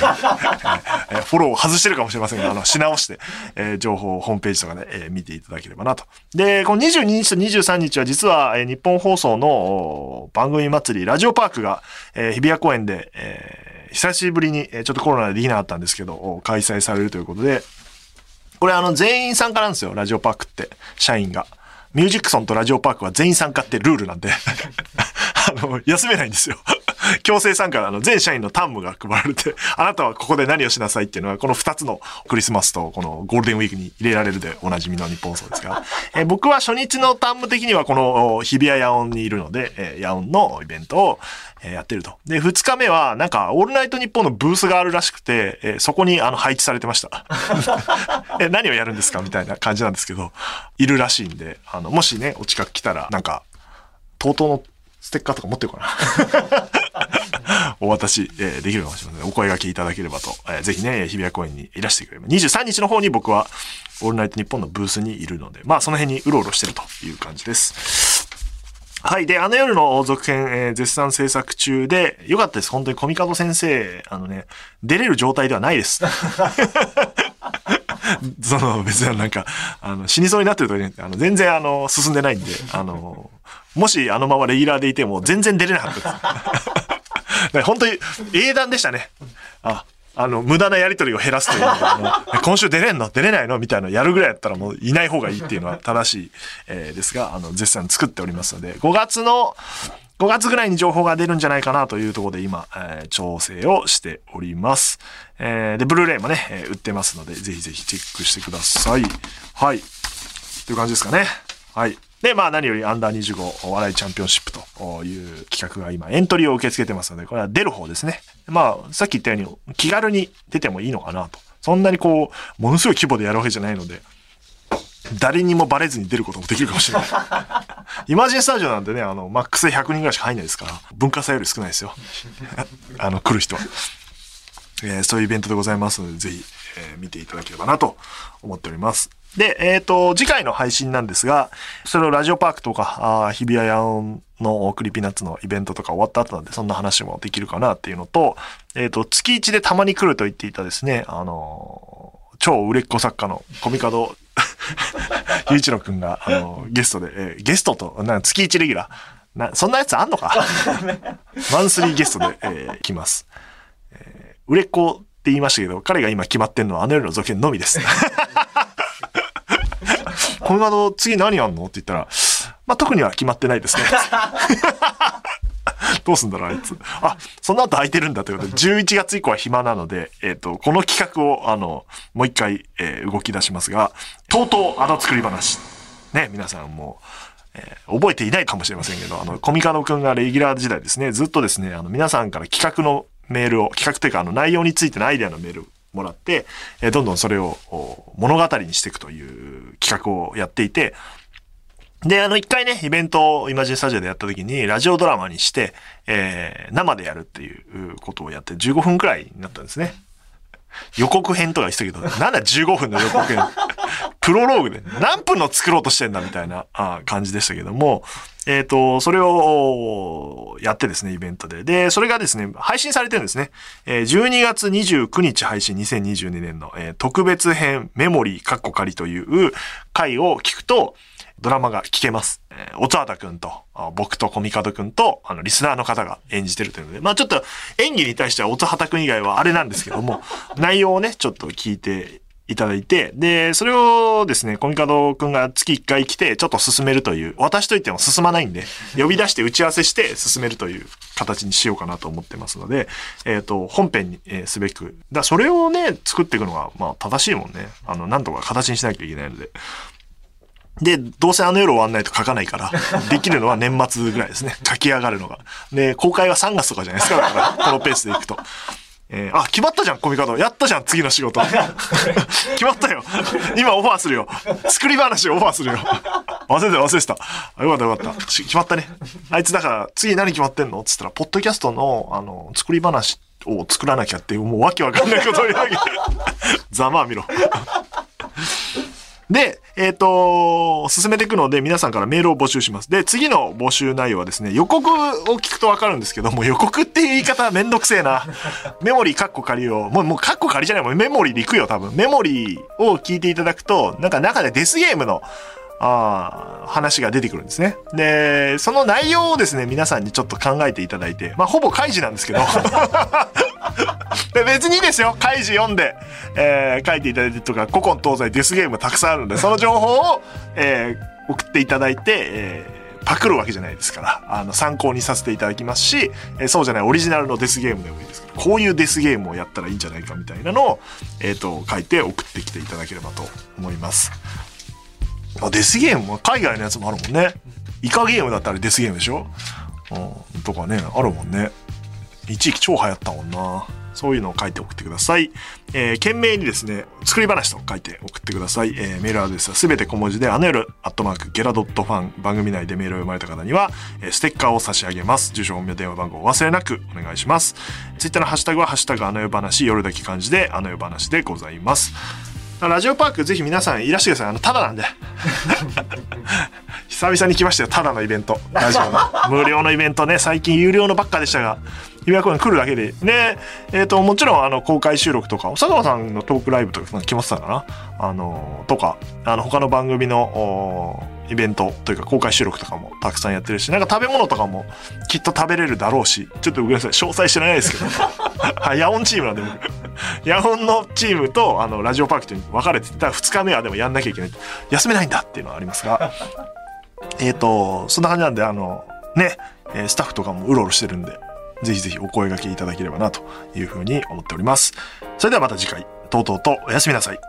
えー、フォローを外してるかもしれませんが、あの、し直して、えー、情報をホームページとかで、えー、見ていただければなと。で、この22日と23日は実は、えー、日本放送の番組祭り、ラジオパークが、えー、日比谷公園で、えー、久しぶりに、ちょっとコロナでできなかったんですけど、開催されるということで、これあの全員参加なんですよ、ラジオパークって、社員が。ミュージックソンとラジオパークは全員参加ってルールなんで。あの、休めないんですよ。強制参加あの。全社員の担務が配られて、あなたはここで何をしなさいっていうのは、この2つのクリスマスとこのゴールデンウィークに入れられるでおなじみの日本そうですが、え僕は初日の担務的にはこの日比谷野音にいるので、え野音のイベントを、えやってると。で、2日目はなんかオールナイトニッポンのブースがあるらしくて、えそこにあの配置されてました。え、何をやるんですかみたいな感じなんですけど、いるらしいんで、あの、もしね、お近く来たら、なんか、TOTO のステッカーとか持ってるかな？お渡し、えー、できるかもしれません。お声掛けいただければと、えー、ぜひね、日比谷公園にいらしてくれれば。23日の方に僕は、オールナイトニッポンのブースにいるので、まあその辺にうろうろしてるという感じです。はい。で、あの夜の続編、えー、絶賛制作中で、よかったです。本当にコミカド先生、あのね、出れる状態ではないです。その別になんか、あの、死にそうになってるとね、あの、全然あの、進んでないんで、あの、もしあのままレギュラーでいても全然出れなかったです。本当に英断でしたね。あ、あの、無駄なやりとりを減らすというの 今週出れんの？出れないの？みたいなやるぐらいやったらもういない方がいいっていうのは正しい、えー、ですが、あの、絶賛作っておりますので、5月の、5月ぐらいに情報が出るんじゃないかなというところで今、えー、調整をしております。えー、で、ブルーレイもね、えー、売ってますので、ぜひぜひチェックしてください。はい。という感じですかね。はい。で、まあ何よりアンダー25お笑いチャンピオンシップという企画が今エントリーを受け付けてますので、これは出る方ですね。まあさっき言ったように気軽に出てもいいのかなと。そんなにこう、ものすごい規模でやるわけじゃないので、誰にもバレずに出ることもできるかもしれない。イマジンスタジオなんてね、あの、マックスで100人ぐらいしか入んないですから、文化祭より少ないですよ。あの、来る人は。えーそういうイベントでございますので、ぜひ、えー見ていただければなと思っております。で、えっ、と、次回の配信なんですが、それをラジオパークとか、あー日比谷野音の Creepy Nuts のイベントとか終わった後なんで、そんな話もできるかなっていうのと、えっ、と、月1でたまに来ると言っていたですね、あのー超売れっ子作家のコミカド ゆういちろくんが、あのゲストで、えーゲストと、な月1レギュラー。な、そんなやつあんのか？マンスリーゲストで、えー来ます。えー売れっ子って言いましたけど、彼が今決まってんのはあの夜の続編のみです。この後次何やんの？って言ったら、まあ、特には決まってないですね。どうすんだろう、あいつ。あ、その後空いてるんだということで、11月以降は暇なので、えっ、と、この企画を、あの、もう一回、えー動き出しますが、とうとうあの作り話。ね、皆さんも、えー覚えていないかもしれませんけど、あの、コミカドくんがレギュラー時代ですね、ずっとですね、あの、皆さんから企画のメールを、企画というか、あの、内容についてのアイデアのメールをもらって、えどんどんそれを物語にしていくという企画をやっていて、で、あの、一回ね、イベントをイマジンスタジオでやった時に、ラジオドラマにして、えー生でやるっていうことをやって、15分くらいになったんですね。予告編とか言ってたけど、なんだ15分の予告編。プロローグで何分の作ろうとしてんだみたいなあ感じでしたけども、えっ、と、それをやってですね、イベントで。で、それがですね、配信されてるんですね。えー12月29日配信2022年の、えー特別編メモリーカッコ仮という回を聞くと、ドラマが聞けます。えー、音畑くんと、あ僕とコミカドくんと、あの、リスナーの方が演じてるというので、まあちょっと演技に対しては音畑くん以外はあれなんですけども、内容をね、ちょっと聞いていただいて、で、それをですね、コミカドくんが月1回来て、ちょっと進めるという、私といっても進まないんで、呼び出して打ち合わせして進めるという形にしようかなと思ってますので、えっ、と、本編に、えーすべく、だそれをね、作っていくのが、まあ正しいもんね。あの、なんとか形にしなきゃいけないので。で、どうせあの夜終わんないと書かないから、できるのは年末ぐらいですね。書き上がるのが。で、公開は3月とかじゃないですか。だから、このペースでいくと。えーあ、決まったじゃん、コミカド。やったじゃん、次の仕事。決まったよ。今オファーするよ。作り話をオファーするよ。忘れてた、忘れてた。あよかったよかった。し決まったね。あいつだから、次何決まってんの？っつったら、ポッドキャストの、あの、作り話を作らなきゃっていう、もうわけわかんないことを言うわけ。ざまあ見ろ。で、えっ、と、進めていくので皆さんからメールを募集します。で、次の募集内容はですね、予告を聞くとわかるんですけども、予告っていう言い方めんどくせえな。メモリーカッコ仮を、もう、もうカッコ仮じゃないもう、メモリーで行くよ、多分。メモリーを聞いていただくと、なんか中でデスゲームの、あー話が出てくるんですね。で、その内容をですね、皆さんにちょっと考えていただいて、まあ、ほぼ開示なんですけど、別にいいですよ。開示読んで、えー書いていただいてとか、古今東西デスゲームたくさんあるんで、その情報を、えー送っていただいて、えーパクるわけじゃないですから、あの、参考にさせていただきますし、えーそうじゃないオリジナルのデスゲームでもいいですけど、こういうデスゲームをやったらいいんじゃないかみたいなのを、えっ、と、書いて送ってきていただければと思います。あデスゲーム？も海外のやつもあるもんね。イカゲームだったらデスゲームでしょ？うん、とかね、あるもんね。一時期超流行ったもんな。そういうのを書いて送ってください。えー、懸命にですね、作り話と書いて送ってください。えー、メールアドレスはすべて小文字で、あの夜、アットマーク、ゲラドットファン、番組内でメールを読まれた方には、えーステッカーを差し上げます。住所、本名、電話番号を忘れなくお願いします。ツイッターのハッシュタグは、ハッシュタグ、あの夜話、夜だけ漢字で、あの夜話でございます。ラジオパークぜひ皆さんいらしてください。あの、ただなんで。久々に来ましたよ。ただのイベント。ラジオの。無料のイベントね。最近有料のばっかでしたが、日比谷公園来るだけで。で、えっ、と、もちろん、あの、公開収録とか、佐川さんのトークライブとか決まってたかなあの、とか、あの、他の番組の、おイベントというか公開収録とかもたくさんやってるし、なんか食べ物とかもきっと食べれるだろうし、ちょっとごめんなさい、詳細知らないですけど。はい、ヤオンチームなんで僕。ヤオンのチームと、あの、ラジオパークと分かれてて、だ2日目はでもやんなきゃいけない。休めないんだっていうのはありますが。えっと、そんな感じなんで、あの、ね、スタッフとかもうろうろしてるんで、ぜひぜひお声掛けいただければなというふうに思っております。それではまた次回、とうとうとおやすみなさい。